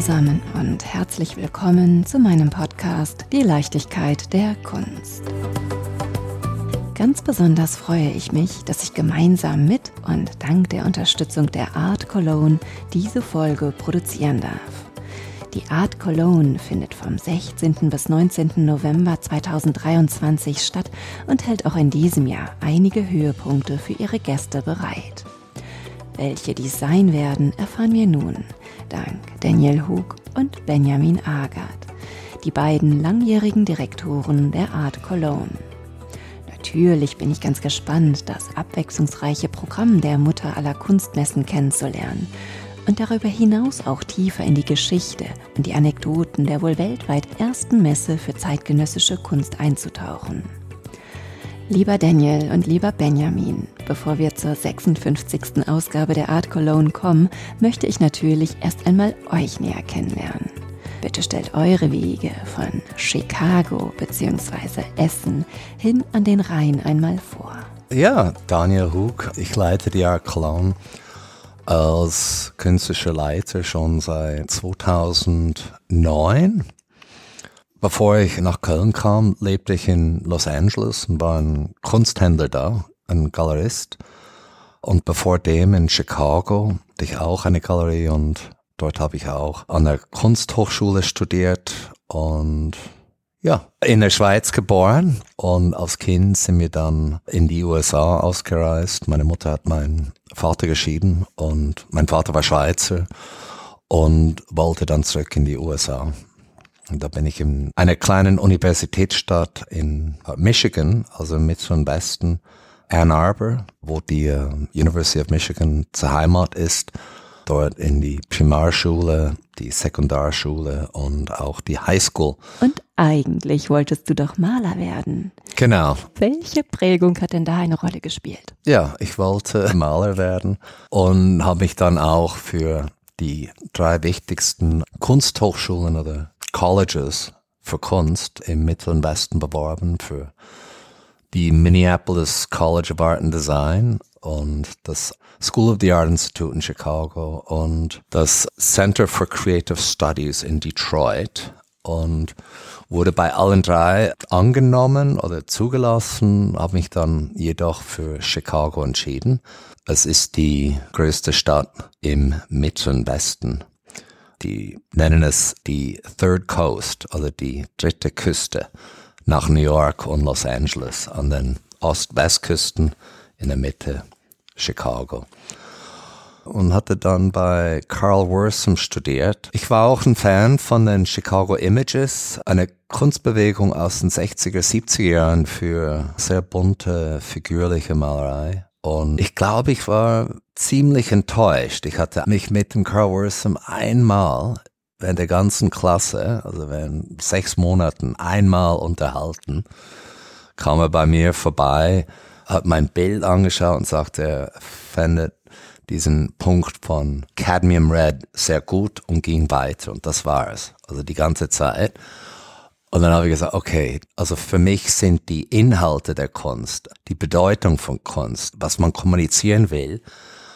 zusammen und herzlich willkommen zu meinem Podcast Die Leichtigkeit der Kunst. Ganz besonders freue ich mich, dass ich gemeinsam mit und dank der Unterstützung der Art Cologne diese Folge produzieren darf. Die Art Cologne findet vom 16. bis 19. November 2023 statt und hält auch in diesem Jahr einige Höhepunkte für ihre Gäste bereit. Welche dies sein werden, erfahren wir nun, dank Daniel Hug und Benjamin Agert, die beiden langjährigen Direktoren der Art Cologne. Natürlich bin ich ganz gespannt, das abwechslungsreiche Programm der Mutter aller Kunstmessen kennenzulernen und darüber hinaus auch tiefer in die Geschichte und die Anekdoten der wohl weltweit ersten Messe für zeitgenössische Kunst einzutauchen. Lieber Daniel und lieber Benjamin, bevor wir zur 56. Ausgabe der Art Cologne kommen, möchte ich natürlich erst einmal euch näher kennenlernen. Bitte stellt eure Wege von Chicago bzw. Essen hin an den Rhein einmal vor. Ja, Daniel Hug, ich leite die Art Cologne als künstlerischer Leiter schon seit 2009. Bevor ich nach Köln kam, lebte ich in Los Angeles und war ein Kunsthändler da, ein Galerist. Und bevor dem in Chicago hatte ich auch eine Galerie und dort habe ich auch an der Kunsthochschule studiert und ja, in der Schweiz geboren und als Kind sind wir dann in die USA ausgereist. Meine Mutter hat meinen Vater geschieden und mein Vater war Schweizer und wollte dann zurück in die USA. Und da bin ich in einer kleinen Universitätsstadt in Michigan, also im Mittleren Westen, Ann Arbor, wo die uh, University of Michigan zur Heimat ist, dort in die Primarschule, die Sekundarschule und auch die Highschool. Und eigentlich wolltest du doch Maler werden. Genau. Welche Prägung hat denn da eine Rolle gespielt? Ja, ich wollte Maler werden und habe mich dann auch für die drei wichtigsten Kunsthochschulen oder Colleges für Kunst im Mittleren Westen beworben, für die Minneapolis College of Art and Design und das School of the Art Institute in Chicago und das Center for Creative Studies in Detroit und wurde bei allen drei angenommen oder zugelassen, habe mich dann jedoch für Chicago entschieden. Es ist die größte Stadt im Mittleren Westen die nennen es die Third Coast, also die dritte Küste nach New York und Los Angeles, an den Ost-West-Küsten in der Mitte Chicago. Und hatte dann bei Carl Wortham studiert. Ich war auch ein Fan von den Chicago Images, eine Kunstbewegung aus den 60er, 70er Jahren für sehr bunte, figürliche Malerei. Und ich glaube, ich war ziemlich enttäuscht. Ich hatte mich mit dem Carl Wortham einmal während der ganzen Klasse, also während sechs Monaten, einmal unterhalten. Kam er bei mir vorbei, hat mein Bild angeschaut und sagte, er fände diesen Punkt von Cadmium Red sehr gut und ging weiter. Und das war es. Also die ganze Zeit. Und dann habe ich gesagt, okay, also für mich sind die Inhalte der Kunst, die Bedeutung von Kunst, was man kommunizieren will,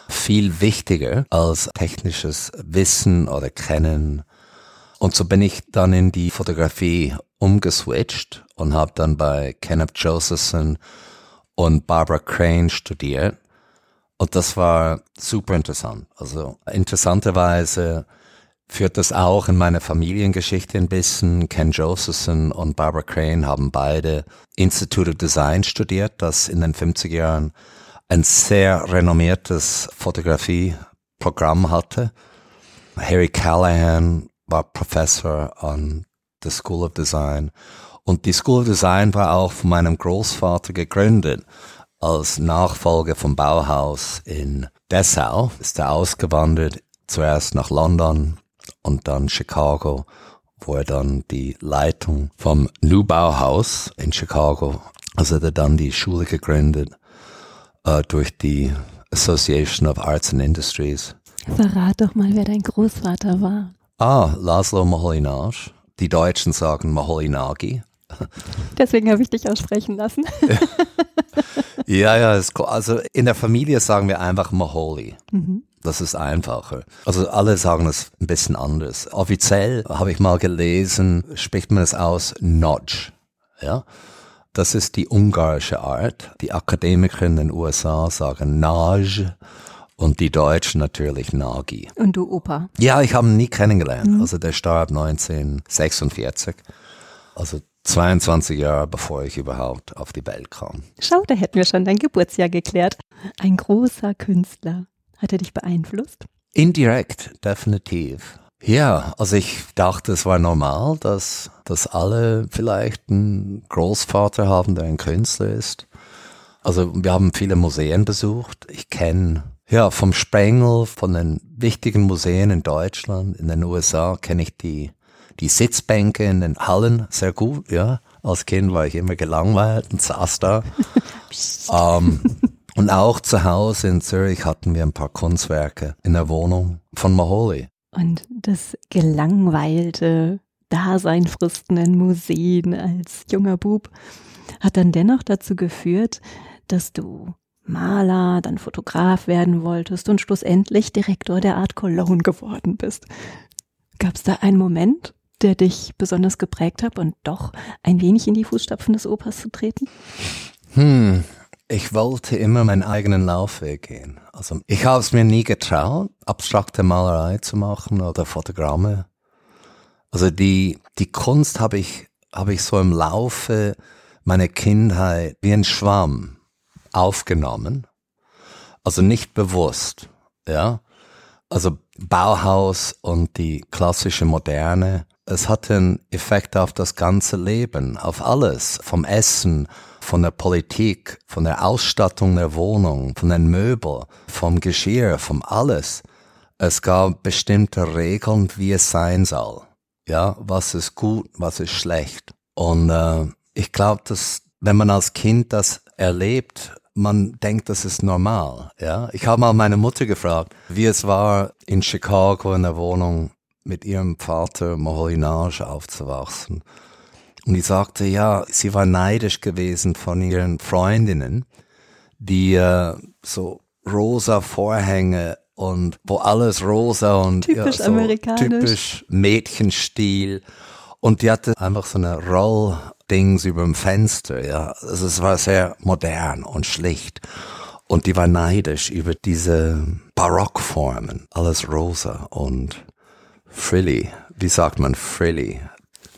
viel wichtiger als technisches Wissen oder Kennen. Und so bin ich dann in die Fotografie umgeswitcht und habe dann bei Kenneth Josephson und Barbara Crane studiert. Und das war super interessant. Also interessanterweise führt das auch in meiner Familiengeschichte ein bisschen. Ken Josephson und Barbara Crane haben beide Institute of Design studiert, das in den 50er Jahren ein sehr renommiertes Fotografieprogramm hatte. Harry Callahan war Professor an der School of Design und die School of Design war auch von meinem Großvater gegründet. Als Nachfolger vom Bauhaus in Dessau ist er ausgewandert, zuerst nach London, und dann Chicago, wo er dann die Leitung vom New Bauhaus in Chicago, also hat er dann die Schule gegründet äh, durch die Association of Arts and Industries. Verrat doch mal, wer dein Großvater war. Ah, Laszlo Moholy-Nagy. Die Deutschen sagen Moholy-Nagy. Deswegen habe ich dich aussprechen lassen. ja, ja, also in der Familie sagen wir einfach Moholy. Mhm. Das ist einfacher. Also alle sagen es ein bisschen anders. Offiziell habe ich mal gelesen, spricht man es aus Notch. Ja. Das ist die ungarische Art. Die Akademiker in den USA sagen Nage und die Deutschen natürlich Nagi. Und du Opa? Ja, ich habe ihn nie kennengelernt. Mhm. Also der starb 1946. Also 22 Jahre bevor ich überhaupt auf die Welt kam. Schau, da hätten wir schon dein Geburtsjahr geklärt. Ein großer Künstler. Hat er dich beeinflusst? Indirekt, definitiv. Ja, also ich dachte, es war normal, dass, dass alle vielleicht einen Großvater haben, der ein Künstler ist. Also wir haben viele Museen besucht. Ich kenne ja vom Sprengel, von den wichtigen Museen in Deutschland, in den USA kenne ich die die Sitzbänke in den Hallen sehr gut. Ja, als Kind war ich immer gelangweilt und saß da. ähm, und auch zu Hause in Zürich hatten wir ein paar Kunstwerke in der Wohnung von Maholi. Und das gelangweilte Dasein fristenden Museen als junger Bub hat dann dennoch dazu geführt, dass du Maler, dann Fotograf werden wolltest und schlussendlich Direktor der Art Cologne geworden bist. Gab es da einen Moment, der dich besonders geprägt hat und doch ein wenig in die Fußstapfen des Opas zu treten? Hm, ich wollte immer meinen eigenen Laufweg gehen. Also ich habe es mir nie getraut, abstrakte Malerei zu machen oder Fotogramme. Also die, die Kunst habe ich, habe ich so im Laufe meiner Kindheit wie ein Schwamm aufgenommen. Also nicht bewusst, ja. Also Bauhaus und die klassische Moderne es hat einen Effekt auf das ganze Leben, auf alles, vom Essen, von der Politik, von der Ausstattung der Wohnung, von den Möbeln, vom Geschirr, vom alles. Es gab bestimmte Regeln, wie es sein soll. Ja, was ist gut, was ist schlecht. Und äh, ich glaube, dass wenn man als Kind das erlebt, man denkt, das ist normal. Ja, ich habe mal meine Mutter gefragt, wie es war in Chicago in der Wohnung mit ihrem Vater Moholinage aufzuwachsen. Und die sagte, ja, sie war neidisch gewesen von ihren Freundinnen, die äh, so rosa Vorhänge und wo alles rosa und typisch ja, so amerikanisch. typisch Mädchenstil. Und die hatte einfach so eine Rolldings über dem Fenster, ja. Also es war sehr modern und schlicht. Und die war neidisch über diese Barockformen, alles rosa und frilly. Wie sagt man frilly?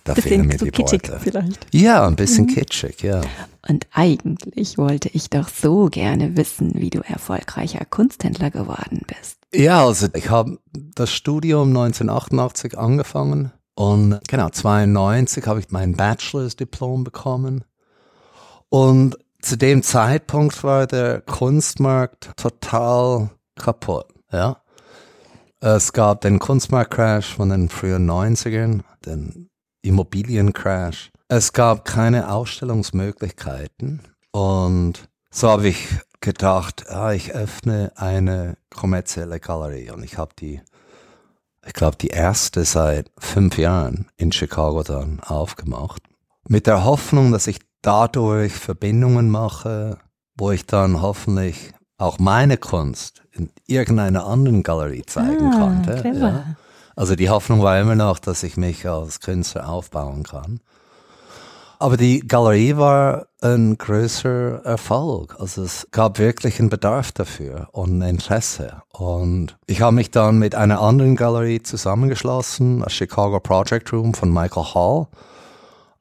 Da fehlen mir so die kitschig Worte. vielleicht. Ja, ein bisschen mhm. kitschig, ja. Und eigentlich wollte ich doch so gerne wissen, wie du erfolgreicher Kunsthändler geworden bist. Ja, also ich habe das Studium 1988 angefangen und genau 92 habe ich mein Bachelor's Diplom bekommen. Und zu dem Zeitpunkt war der Kunstmarkt total kaputt, ja. Es gab den Kunstmarktcrash von den frühen 90ern, den Immobiliencrash. Es gab keine Ausstellungsmöglichkeiten und so habe ich gedacht, ah, ich öffne eine kommerzielle Galerie und ich habe die, ich glaube, die erste seit fünf Jahren in Chicago dann aufgemacht. Mit der Hoffnung, dass ich dadurch Verbindungen mache, wo ich dann hoffentlich auch meine Kunst in irgendeiner anderen Galerie zeigen ah, konnte. Ja. Also die Hoffnung war immer noch, dass ich mich als Künstler aufbauen kann. Aber die Galerie war ein größer Erfolg. Also es gab wirklich einen Bedarf dafür und ein Interesse. Und ich habe mich dann mit einer anderen Galerie zusammengeschlossen, das Chicago Project Room von Michael Hall.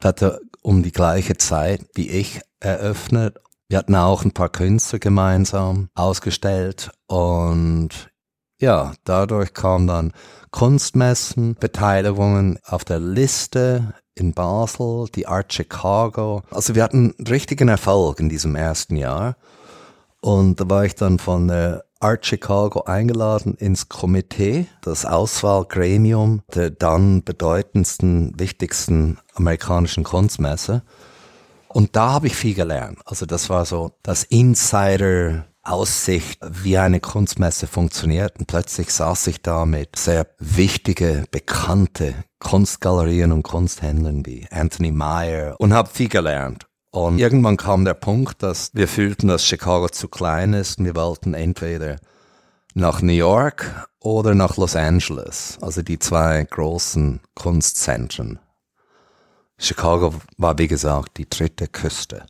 Das hatte um die gleiche Zeit wie ich eröffnet wir hatten auch ein paar Künstler gemeinsam ausgestellt und ja, dadurch kamen dann Kunstmessen, Beteiligungen auf der Liste in Basel, die Art Chicago. Also wir hatten richtigen Erfolg in diesem ersten Jahr. Und da war ich dann von der Art Chicago eingeladen ins Komitee, das Auswahlgremium der dann bedeutendsten, wichtigsten amerikanischen Kunstmesse. Und da habe ich viel gelernt. Also das war so das Insider Aussicht, wie eine Kunstmesse funktioniert. Und plötzlich saß ich da mit sehr wichtige, bekannte Kunstgalerien und Kunsthändlern wie Anthony Meyer und habe viel gelernt. Und irgendwann kam der Punkt, dass wir fühlten, dass Chicago zu klein ist und wir wollten entweder nach New York oder nach Los Angeles, also die zwei großen Kunstzentren. Chicago war, wie gesagt, die dritte Küste.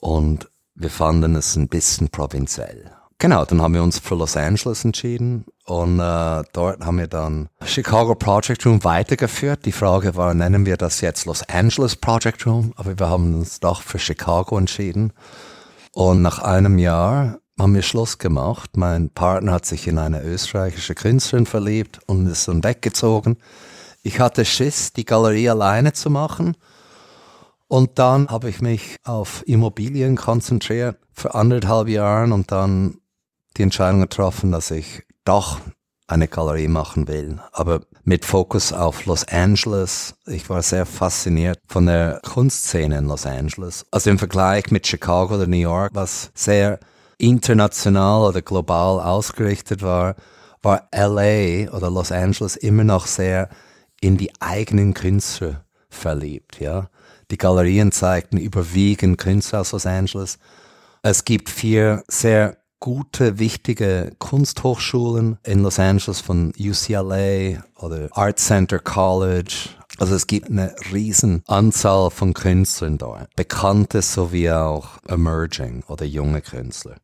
Und wir fanden es ein bisschen provinziell. Genau, dann haben wir uns für Los Angeles entschieden und äh, dort haben wir dann Chicago Project Room weitergeführt. Die Frage war, nennen wir das jetzt Los Angeles Project Room? Aber wir haben uns doch für Chicago entschieden. Und nach einem Jahr haben wir Schluss gemacht. Mein Partner hat sich in eine österreichische Künstlerin verliebt und ist dann weggezogen. Ich hatte Schiss, die Galerie alleine zu machen. Und dann habe ich mich auf Immobilien konzentriert für anderthalb Jahre und dann die Entscheidung getroffen, dass ich doch eine Galerie machen will, aber mit Fokus auf Los Angeles. Ich war sehr fasziniert von der Kunstszene in Los Angeles. Also im Vergleich mit Chicago oder New York, was sehr international oder global ausgerichtet war, war LA oder Los Angeles immer noch sehr in die eigenen Künstler verliebt, ja. Die Galerien zeigten überwiegend Künstler aus Los Angeles. Es gibt vier sehr gute, wichtige Kunsthochschulen in Los Angeles von UCLA oder Art Center College. Also es gibt eine riesen Anzahl von Künstlern dort. Bekannte sowie auch emerging oder junge Künstler.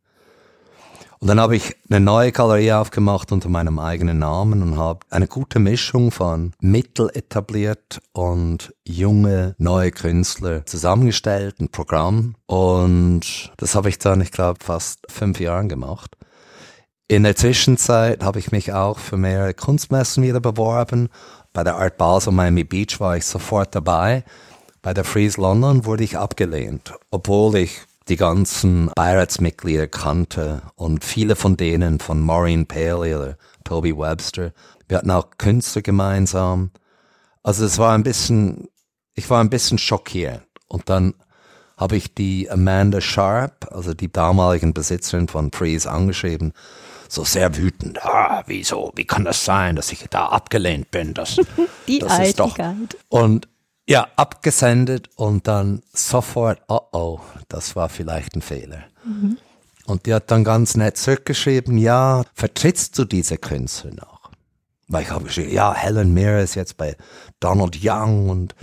Und dann habe ich eine neue Galerie aufgemacht unter meinem eigenen Namen und habe eine gute Mischung von mittel etabliert und junge, neue Künstler zusammengestellt, ein Programm. Und das habe ich dann, ich glaube, fast fünf Jahren gemacht. In der Zwischenzeit habe ich mich auch für mehrere Kunstmessen wieder beworben. Bei der Art Basel Miami Beach war ich sofort dabei. Bei der Freeze London wurde ich abgelehnt, obwohl ich die ganzen Beiratsmitglieder kannte und viele von denen von Maureen Paley oder Toby Webster. Wir hatten auch Künstler gemeinsam. Also es war ein bisschen, ich war ein bisschen schockiert. Und dann habe ich die Amanda Sharp, also die damaligen Besitzerin von Freeze, angeschrieben. So sehr wütend. Ah, wieso? Wie kann das sein, dass ich da abgelehnt bin? Das, die das ist doch. Und ja, abgesendet und dann sofort, oh oh, das war vielleicht ein Fehler. Mhm. Und die hat dann ganz nett zurückgeschrieben, ja, vertrittst du diese Künstler noch? Weil ich habe geschrieben, ja, Helen Mirren ist jetzt bei Donald Young und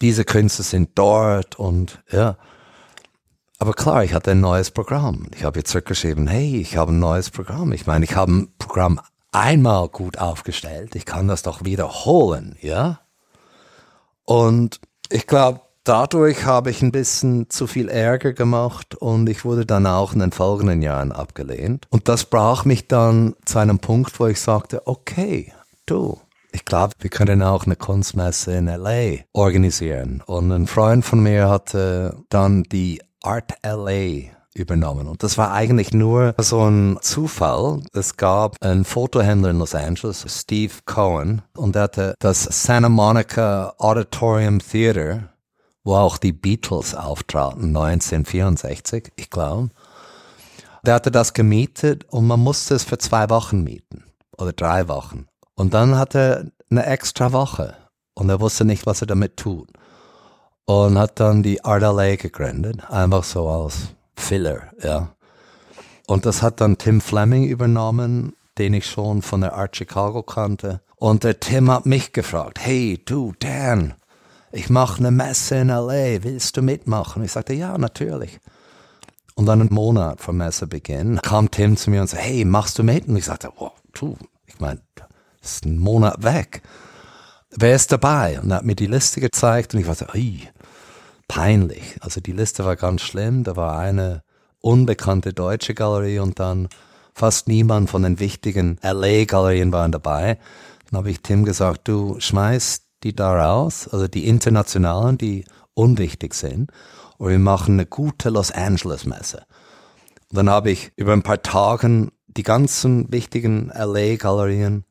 diese Künstler sind dort und ja. Aber klar, ich hatte ein neues Programm. Ich habe jetzt zurückgeschrieben, hey, ich habe ein neues Programm. Ich meine, ich habe ein Programm einmal gut aufgestellt. Ich kann das doch wiederholen, ja? Und ich glaube, dadurch habe ich ein bisschen zu viel Ärger gemacht und ich wurde dann auch in den folgenden Jahren abgelehnt. Und das brach mich dann zu einem Punkt, wo ich sagte, okay, du, ich glaube, wir können auch eine Kunstmesse in LA organisieren. Und ein Freund von mir hatte dann die Art LA übernommen. Und das war eigentlich nur so ein Zufall. Es gab einen Fotohändler in Los Angeles, Steve Cohen, und er hatte das Santa Monica Auditorium Theater, wo auch die Beatles auftraten, 1964, ich glaube. Der hatte das gemietet und man musste es für zwei Wochen mieten oder drei Wochen. Und dann hatte er eine extra Woche und er wusste nicht, was er damit tut. Und hat dann die Art LA gegründet, einfach so als Filler, ja. Und das hat dann Tim Fleming übernommen, den ich schon von der Art Chicago kannte. Und der Tim hat mich gefragt, hey du Dan, ich mache eine Messe in LA, willst du mitmachen? Ich sagte, ja, natürlich. Und dann einen Monat vor Messebeginn kam Tim zu mir und sagte, hey, machst du mit? Und ich sagte, wow, du, ich meine, das ist ein Monat weg. Wer ist dabei? Und er hat mir die Liste gezeigt und ich war so, ey, peinlich. Also die Liste war ganz schlimm. Da war eine unbekannte deutsche Galerie und dann fast niemand von den wichtigen LA-Galerien waren dabei. Dann habe ich Tim gesagt, du schmeißt die da raus, also die internationalen, die unwichtig sind, und wir machen eine gute Los Angeles-Messe. Dann habe ich über ein paar Tagen die ganzen wichtigen LA-Galerien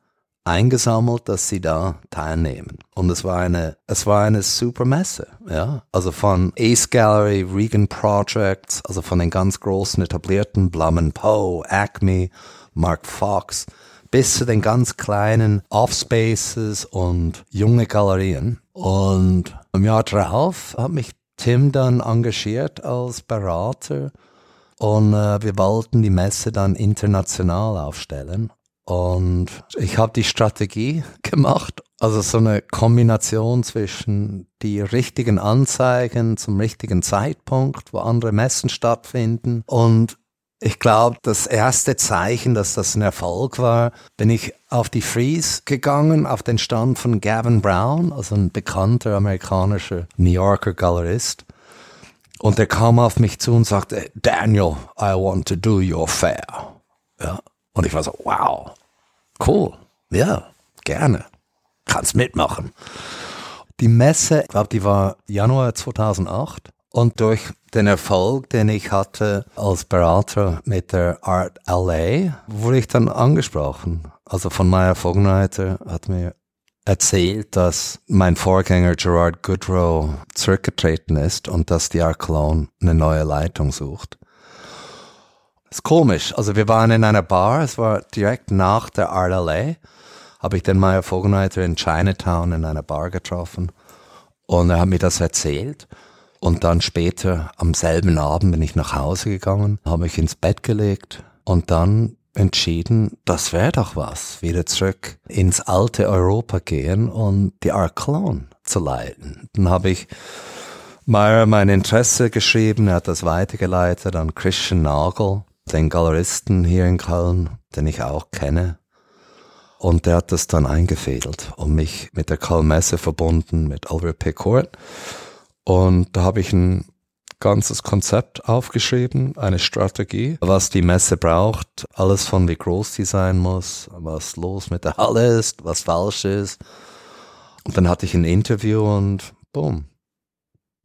eingesammelt, dass sie da teilnehmen. Und es war eine, es war eine super Messe, ja. Also von Ace Gallery, Regan Projects, also von den ganz großen etablierten Blum Poe, Acme, Mark Fox, bis zu den ganz kleinen Offspaces und junge Galerien. Und im Jahr darauf hat mich Tim dann engagiert als Berater und äh, wir wollten die Messe dann international aufstellen. Und ich habe die Strategie gemacht, also so eine Kombination zwischen die richtigen Anzeigen zum richtigen Zeitpunkt, wo andere Messen stattfinden und ich glaube, das erste Zeichen, dass das ein Erfolg war, bin ich auf die Freeze gegangen, auf den Stand von Gavin Brown, also ein bekannter amerikanischer New Yorker Galerist. Und er kam auf mich zu und sagte, Daniel, I want to do your fair. Ja. Und ich war so, wow, cool, ja, gerne, kannst mitmachen. Die Messe, ich glaube, die war Januar 2008 und durch den Erfolg, den ich hatte als Berater mit der Art LA, wurde ich dann angesprochen. Also von Maya Vogenreiter hat mir erzählt, dass mein Vorgänger Gerard Goodrow zurückgetreten ist und dass die Art Cologne eine neue Leitung sucht. Ist komisch. Also wir waren in einer Bar, es war direkt nach der RLA, habe ich den Maya Vogelreiter in Chinatown in einer Bar getroffen und er hat mir das erzählt. Und dann später am selben Abend bin ich nach Hause gegangen, habe mich ins Bett gelegt und dann entschieden, das wäre doch was, wieder zurück ins alte Europa gehen und die Art Cologne zu leiten. Dann habe ich Meyer mein Interesse geschrieben, er hat das weitergeleitet an Christian Nagel, den Galeristen hier in Köln, den ich auch kenne. Und der hat das dann eingefädelt und mich mit der Köln-Messe verbunden, mit Albert Picourt. Und da habe ich ein ganzes Konzept aufgeschrieben, eine Strategie, was die Messe braucht, alles von wie groß die sein muss, was los mit der Halle ist, was falsch ist. Und dann hatte ich ein Interview und boom,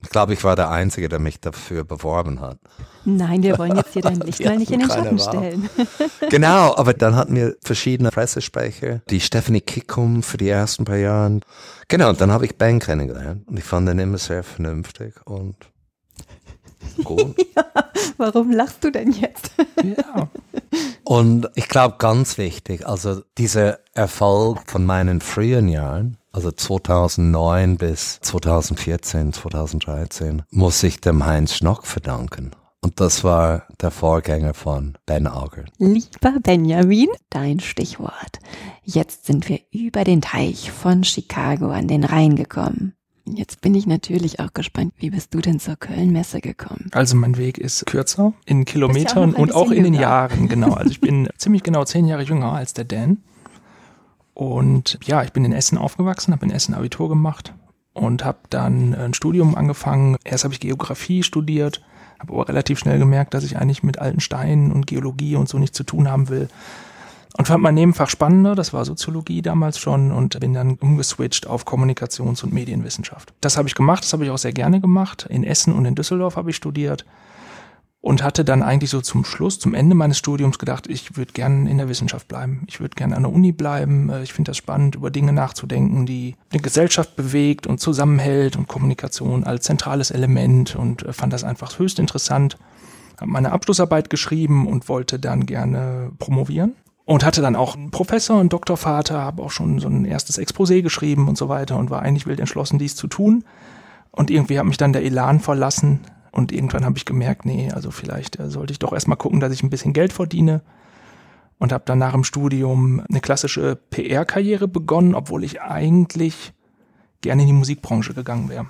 ich glaube, ich war der Einzige, der mich dafür beworben hat. Nein, wir wollen jetzt hier dein Licht mal nicht in den Schatten stellen. genau, aber dann hatten wir verschiedene Pressesprecher, die Stephanie Kickum für die ersten paar Jahre. Genau, und dann habe ich Ben kennengelernt und ich fand ihn immer sehr vernünftig und gut. ja, warum lachst du denn jetzt? ja. Und ich glaube, ganz wichtig, also dieser Erfolg von meinen frühen Jahren, also 2009 bis 2014, 2013, muss ich dem Heinz Schnock verdanken. Und das war der Vorgänger von Ben Auger. Lieber Benjamin, dein Stichwort. Jetzt sind wir über den Teich von Chicago an den Rhein gekommen. Jetzt bin ich natürlich auch gespannt, wie bist du denn zur Köln-Messe gekommen? Also mein Weg ist kürzer in Kilometern auch und auch in den Jahren, genau. Also ich bin ziemlich genau zehn Jahre jünger als der Dan. Und ja, ich bin in Essen aufgewachsen, habe in Essen Abitur gemacht und habe dann ein Studium angefangen. Erst habe ich Geografie studiert, habe aber relativ schnell gemerkt, dass ich eigentlich mit alten Steinen und Geologie und so nichts zu tun haben will. Und fand mein Nebenfach spannender, das war Soziologie damals schon und bin dann umgeswitcht auf Kommunikations- und Medienwissenschaft. Das habe ich gemacht, das habe ich auch sehr gerne gemacht. In Essen und in Düsseldorf habe ich studiert und hatte dann eigentlich so zum Schluss, zum Ende meines Studiums gedacht, ich würde gern in der Wissenschaft bleiben. Ich würde gern an der Uni bleiben. Äh, ich finde das spannend, über Dinge nachzudenken, die die Gesellschaft bewegt und zusammenhält und Kommunikation als zentrales Element und äh, fand das einfach höchst interessant. Habe meine Abschlussarbeit geschrieben und wollte dann gerne promovieren. Und hatte dann auch einen Professor, einen Doktorvater, habe auch schon so ein erstes Exposé geschrieben und so weiter und war eigentlich wild entschlossen, dies zu tun. Und irgendwie hat mich dann der Elan verlassen, und irgendwann habe ich gemerkt, nee, also vielleicht äh, sollte ich doch erstmal gucken, dass ich ein bisschen Geld verdiene. Und habe dann nach dem Studium eine klassische PR-Karriere begonnen, obwohl ich eigentlich gerne in die Musikbranche gegangen wäre.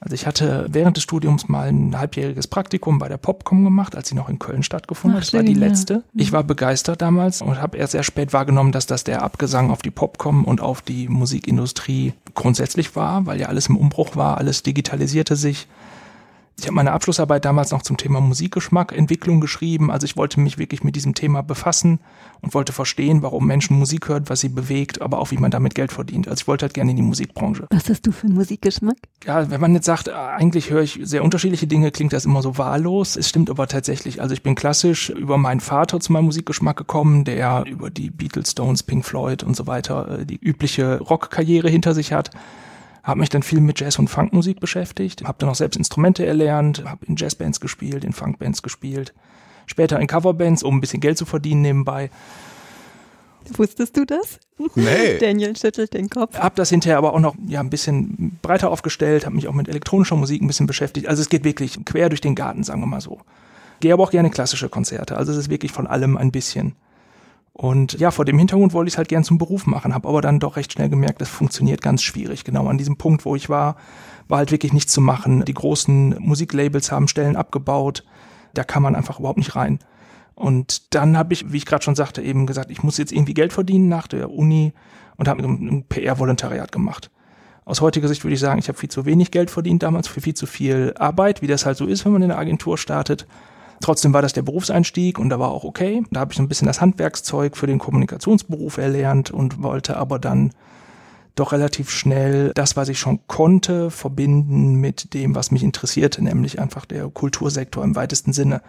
Also ich hatte während des Studiums mal ein halbjähriges Praktikum bei der Popcom gemacht, als sie noch in Köln stattgefunden hat. Das war die letzte. Ich war begeistert damals und habe erst sehr spät wahrgenommen, dass das der Abgesang auf die Popcom und auf die Musikindustrie grundsätzlich war, weil ja alles im Umbruch war, alles digitalisierte sich. Ich habe meine Abschlussarbeit damals noch zum Thema Musikgeschmack, Entwicklung geschrieben. Also ich wollte mich wirklich mit diesem Thema befassen und wollte verstehen, warum Menschen Musik hören, was sie bewegt, aber auch wie man damit Geld verdient. Also ich wollte halt gerne in die Musikbranche. Was hast du für einen Musikgeschmack? Ja, wenn man jetzt sagt, eigentlich höre ich sehr unterschiedliche Dinge, klingt das immer so wahllos. Es stimmt aber tatsächlich. Also ich bin klassisch über meinen Vater zu meinem Musikgeschmack gekommen, der über die Beatles, Stones, Pink Floyd und so weiter äh, die übliche Rockkarriere hinter sich hat habe mich dann viel mit Jazz- und Funkmusik beschäftigt, habe dann auch selbst Instrumente erlernt, habe in Jazzbands gespielt, in Funkbands gespielt, später in Coverbands, um ein bisschen Geld zu verdienen nebenbei. Wusstest du das? Nee. Daniel schüttelt den Kopf. Hab das hinterher aber auch noch ja, ein bisschen breiter aufgestellt, habe mich auch mit elektronischer Musik ein bisschen beschäftigt. Also es geht wirklich quer durch den Garten, sagen wir mal so. Gehe aber auch gerne klassische Konzerte. Also es ist wirklich von allem ein bisschen. Und ja, vor dem Hintergrund wollte ich es halt gern zum Beruf machen, habe aber dann doch recht schnell gemerkt, das funktioniert ganz schwierig. Genau an diesem Punkt, wo ich war, war halt wirklich nichts zu machen. Die großen Musiklabels haben Stellen abgebaut. Da kann man einfach überhaupt nicht rein. Und dann habe ich, wie ich gerade schon sagte, eben gesagt, ich muss jetzt irgendwie Geld verdienen nach der Uni und habe ein PR-Volontariat gemacht. Aus heutiger Sicht würde ich sagen, ich habe viel zu wenig Geld verdient damals für viel zu viel Arbeit, wie das halt so ist, wenn man in einer Agentur startet. Trotzdem war das der Berufseinstieg und da war auch okay. Da habe ich so ein bisschen das Handwerkszeug für den Kommunikationsberuf erlernt und wollte aber dann doch relativ schnell das, was ich schon konnte, verbinden mit dem, was mich interessierte, nämlich einfach der Kultursektor im weitesten Sinne.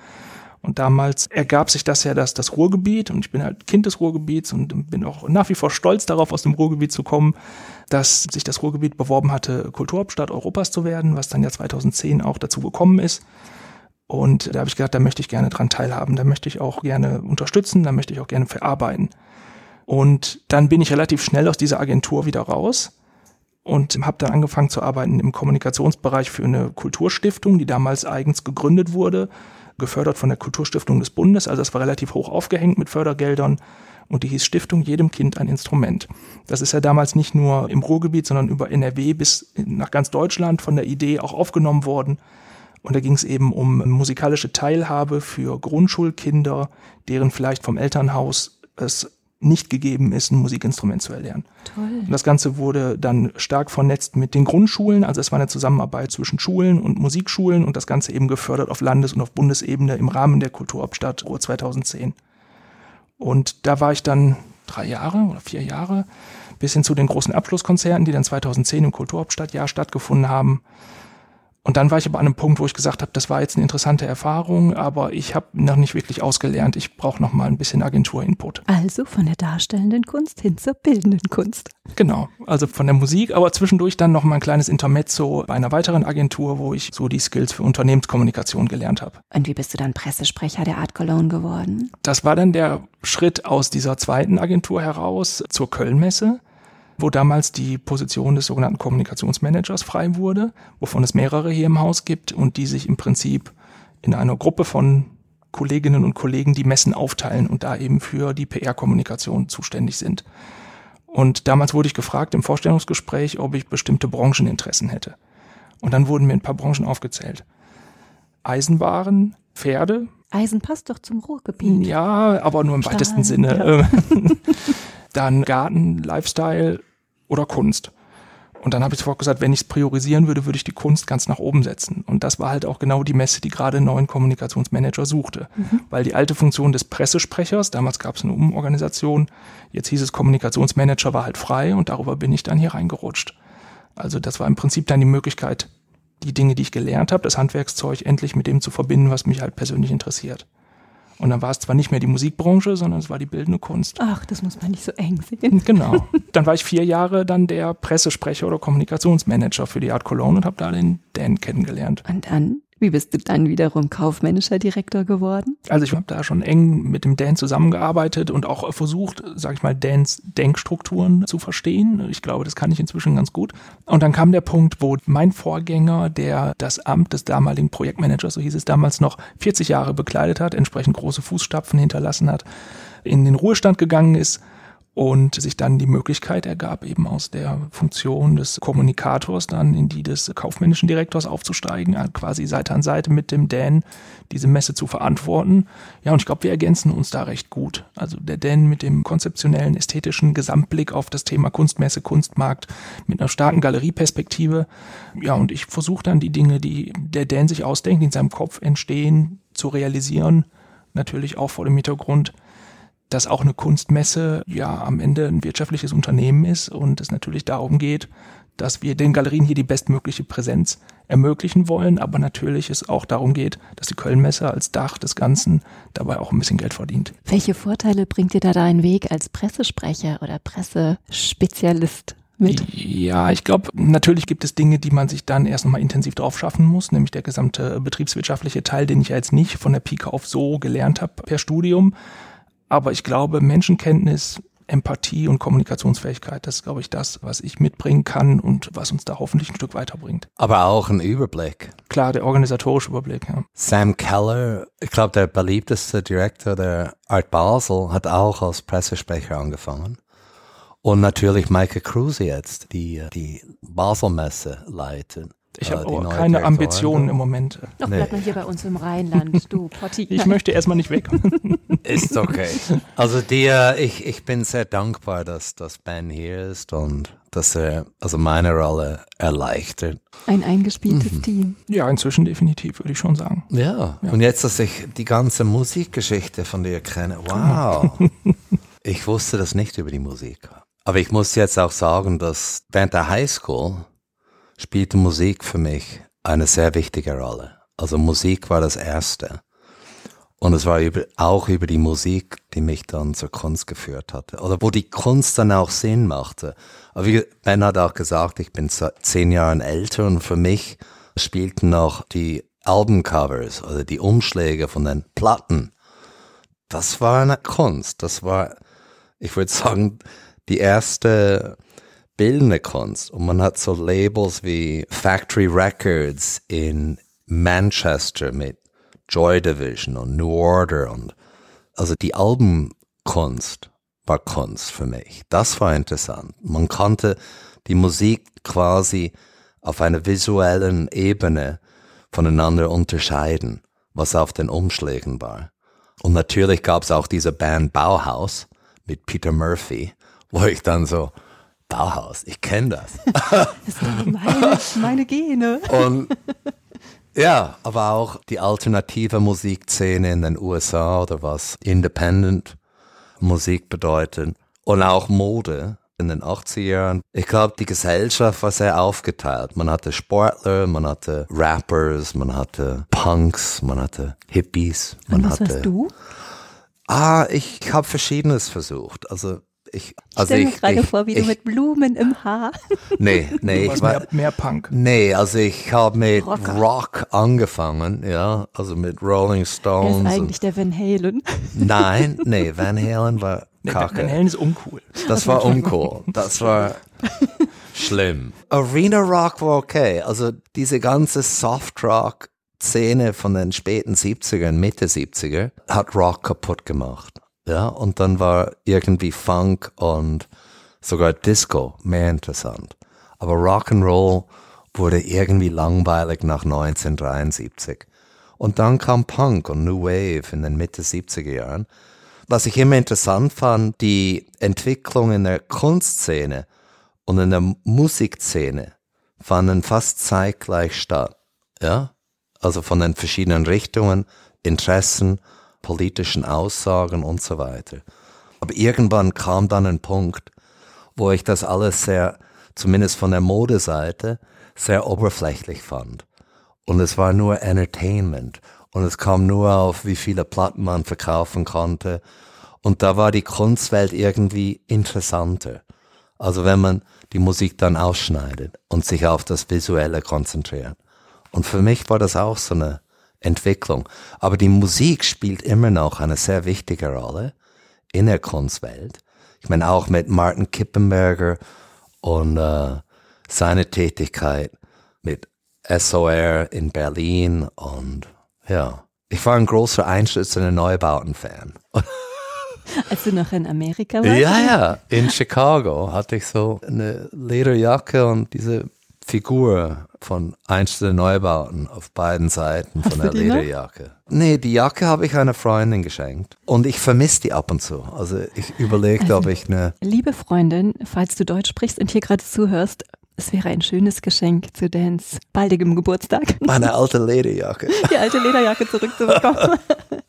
Und damals ergab sich das ja, dass das Ruhrgebiet, und ich bin halt Kind des Ruhrgebiets und bin auch nach wie vor stolz darauf, aus dem Ruhrgebiet zu kommen, dass sich das Ruhrgebiet beworben hatte, Kulturhauptstadt Europas zu werden, was dann ja 2010 auch dazu gekommen ist. Und da habe ich gedacht, da möchte ich gerne dran teilhaben, da möchte ich auch gerne unterstützen, da möchte ich auch gerne verarbeiten. Und dann bin ich relativ schnell aus dieser Agentur wieder raus und habe dann angefangen zu arbeiten im Kommunikationsbereich für eine Kulturstiftung, die damals eigens gegründet wurde gefördert von der Kulturstiftung des Bundes, also es war relativ hoch aufgehängt mit Fördergeldern und die hieß Stiftung jedem Kind ein Instrument. Das ist ja damals nicht nur im Ruhrgebiet, sondern über NRW bis nach ganz Deutschland von der Idee auch aufgenommen worden. Und da ging es eben um musikalische Teilhabe für Grundschulkinder, deren vielleicht vom Elternhaus es nicht gegeben ist, ein Musikinstrument zu erlernen. Toll. Und das Ganze wurde dann stark vernetzt mit den Grundschulen. Also es war eine Zusammenarbeit zwischen Schulen und Musikschulen und das Ganze eben gefördert auf Landes- und auf Bundesebene im Rahmen der Kulturhauptstadt Ruhr 2010. Und da war ich dann drei Jahre oder vier Jahre bis hin zu den großen Abschlusskonzerten, die dann 2010 im Kulturhauptstadtjahr stattgefunden haben. Und dann war ich aber an einem Punkt, wo ich gesagt habe, das war jetzt eine interessante Erfahrung, aber ich habe noch nicht wirklich ausgelernt. Ich brauche noch mal ein bisschen Agenturinput. Also von der darstellenden Kunst hin zur bildenden Kunst. Genau, also von der Musik, aber zwischendurch dann noch mal ein kleines Intermezzo bei einer weiteren Agentur, wo ich so die Skills für Unternehmenskommunikation gelernt habe. Und wie bist du dann Pressesprecher der Art Cologne geworden? Das war dann der Schritt aus dieser zweiten Agentur heraus zur Kölnmesse wo damals die Position des sogenannten Kommunikationsmanagers frei wurde, wovon es mehrere hier im Haus gibt und die sich im Prinzip in einer Gruppe von Kolleginnen und Kollegen die Messen aufteilen und da eben für die PR-Kommunikation zuständig sind. Und damals wurde ich gefragt im Vorstellungsgespräch, ob ich bestimmte Brancheninteressen hätte. Und dann wurden mir ein paar Branchen aufgezählt. Eisenwaren, Pferde. Eisen passt doch zum Ruhrgebiet. Ja, aber nur im Stahl, weitesten Sinne. Ja. dann Garten, Lifestyle oder Kunst. Und dann habe ich sofort gesagt, wenn ich es priorisieren würde, würde ich die Kunst ganz nach oben setzen. Und das war halt auch genau die Messe, die gerade einen neuen Kommunikationsmanager suchte. Mhm. Weil die alte Funktion des Pressesprechers, damals gab es eine Umorganisation, jetzt hieß es Kommunikationsmanager war halt frei und darüber bin ich dann hier reingerutscht. Also das war im Prinzip dann die Möglichkeit, die Dinge, die ich gelernt habe, das Handwerkszeug endlich mit dem zu verbinden, was mich halt persönlich interessiert. Und dann war es zwar nicht mehr die Musikbranche, sondern es war die bildende Kunst. Ach, das muss man nicht so eng sehen. Genau. Dann war ich vier Jahre dann der Pressesprecher oder Kommunikationsmanager für die Art Cologne und habe da den Dan kennengelernt. Und dann? Wie bist du dann wiederum kaufmännischer Direktor geworden? Also ich habe da schon eng mit dem Dan zusammengearbeitet und auch versucht, sage ich mal, Dans Denkstrukturen zu verstehen. Ich glaube, das kann ich inzwischen ganz gut. Und dann kam der Punkt, wo mein Vorgänger, der das Amt des damaligen Projektmanagers, so hieß es damals noch, 40 Jahre bekleidet hat, entsprechend große Fußstapfen hinterlassen hat, in den Ruhestand gegangen ist und sich dann die Möglichkeit ergab, eben aus der Funktion des Kommunikators dann in die des kaufmännischen Direktors aufzusteigen, äh, quasi Seite an Seite mit dem Dan diese Messe zu verantworten. Ja, und ich glaube, wir ergänzen uns da recht gut. Also der Dan mit dem konzeptionellen, ästhetischen Gesamtblick auf das Thema Kunstmesse, Kunstmarkt, mit einer starken Galerieperspektive. Ja, und ich versuche dann die Dinge, die der Dan sich ausdenkt, in seinem Kopf entstehen, zu realisieren. Natürlich auch vor dem Hintergrund, dass auch eine Kunstmesse ja am Ende ein wirtschaftliches Unternehmen ist und es natürlich darum geht, dass wir den Galerien hier die bestmögliche Präsenz ermöglichen wollen, aber natürlich es auch darum geht, dass die Kölnmesse als Dach des Ganzen dabei auch ein bisschen Geld verdient. Welche Vorteile bringt dir da dein Weg als Pressesprecher oder Pressespezialist? Mit? Ja, ich glaube, natürlich gibt es Dinge, die man sich dann erst nochmal intensiv drauf schaffen muss, nämlich der gesamte betriebswirtschaftliche Teil, den ich ja jetzt nicht von der Pike auf so gelernt habe per Studium. Aber ich glaube, Menschenkenntnis, Empathie und Kommunikationsfähigkeit, das ist, glaube ich, das, was ich mitbringen kann und was uns da hoffentlich ein Stück weiterbringt. Aber auch ein Überblick. klar, der organisatorische Überblick. Ja. Sam Keller, ich glaube, der beliebteste Direktor der Art Basel, hat auch als Pressesprecher angefangen. Und natürlich Michael Kruse jetzt, die die Baselmesse leiten. Ich habe äh, keine Ambitionen im Moment. Doch, nee. bleib mal hier bei uns im Rheinland, du Potti. ich möchte erstmal nicht weg. ist okay. Also dir, ich, ich bin sehr dankbar, dass, dass Ben hier ist und dass er also meine Rolle erleichtert. Ein eingespieltes mhm. Team. Ja, inzwischen definitiv, würde ich schon sagen. Ja. ja. und jetzt, dass ich die ganze Musikgeschichte von dir kenne, wow. ich wusste das nicht über die Musik. Aber ich muss jetzt auch sagen, dass während der Highschool spielte Musik für mich eine sehr wichtige Rolle. Also Musik war das Erste. Und es war über, auch über die Musik, die mich dann zur Kunst geführt hatte. Oder wo die Kunst dann auch Sinn machte. Aber wie Ben hat auch gesagt, ich bin zehn Jahre älter und für mich spielten noch die Albencovers oder die Umschläge von den Platten. Das war eine Kunst. Das war, ich würde sagen, die erste bildende Kunst. Und man hat so Labels wie Factory Records in Manchester mit Joy Division und New Order und also die Albenkunst war Kunst für mich. Das war interessant. Man konnte die Musik quasi auf einer visuellen Ebene voneinander unterscheiden, was auf den Umschlägen war. Und natürlich gab es auch diese Band Bauhaus mit Peter Murphy, wo ich dann so, Bauhaus, ich kenne das. das ist meine, meine Gene. Und ja, aber auch die alternative Musikszene in den USA oder was Independent Musik bedeutet. Und auch Mode in den 80er Jahren. Ich glaube, die Gesellschaft war sehr aufgeteilt. Man hatte Sportler, man hatte Rappers, man hatte Punks, man hatte Hippies. Man Und was hatte, hast du? Ah, ich habe Verschiedenes versucht. Also ich, also stell mir gerade vor, wie ich, du mit Blumen im Haar. Nee, nee, ich war mehr, mehr, Punk. Nee, also ich habe mit Rocker. Rock angefangen, ja, also mit Rolling Stones. Er ist eigentlich der Van Halen. Nein, nee, Van Halen war kacke. Van Halen ist uncool. Das war uncool. Das war schlimm. Arena Rock war okay. Also diese ganze Soft Rock Szene von den späten 70ern, Mitte 70er hat Rock kaputt gemacht. Ja, und dann war irgendwie Funk und sogar Disco mehr interessant. Aber Rock'n'Roll wurde irgendwie langweilig nach 1973. Und dann kam Punk und New Wave in den Mitte 70er Jahren. Was ich immer interessant fand, die Entwicklung in der Kunstszene und in der Musikszene fanden fast zeitgleich statt. Ja? Also von den verschiedenen Richtungen, Interessen politischen Aussagen und so weiter. Aber irgendwann kam dann ein Punkt, wo ich das alles sehr, zumindest von der Modeseite, sehr oberflächlich fand. Und es war nur Entertainment. Und es kam nur auf, wie viele Platten man verkaufen konnte. Und da war die Kunstwelt irgendwie interessanter. Also wenn man die Musik dann ausschneidet und sich auf das Visuelle konzentriert. Und für mich war das auch so eine Entwicklung. Aber die Musik spielt immer noch eine sehr wichtige Rolle in der Kunstwelt. Ich meine auch mit Martin Kippenberger und äh, seine Tätigkeit mit SOR in Berlin und ja, ich war ein großer einstürzender Neubauten-Fan. Als du noch in Amerika warst? Ja, ja, in Chicago hatte ich so eine Lederjacke und diese Figur von einzelnen Neubauten auf beiden Seiten von der Lederjacke. Noch? Nee, die Jacke habe ich einer Freundin geschenkt. Und ich vermisse die ab und zu. Also ich überlegte, also, ob ich eine. Liebe Freundin, falls du Deutsch sprichst und hier gerade zuhörst, es wäre ein schönes Geschenk zu Dans baldigem Geburtstag. Meine alte Lederjacke. Die alte Lederjacke zurückzubekommen.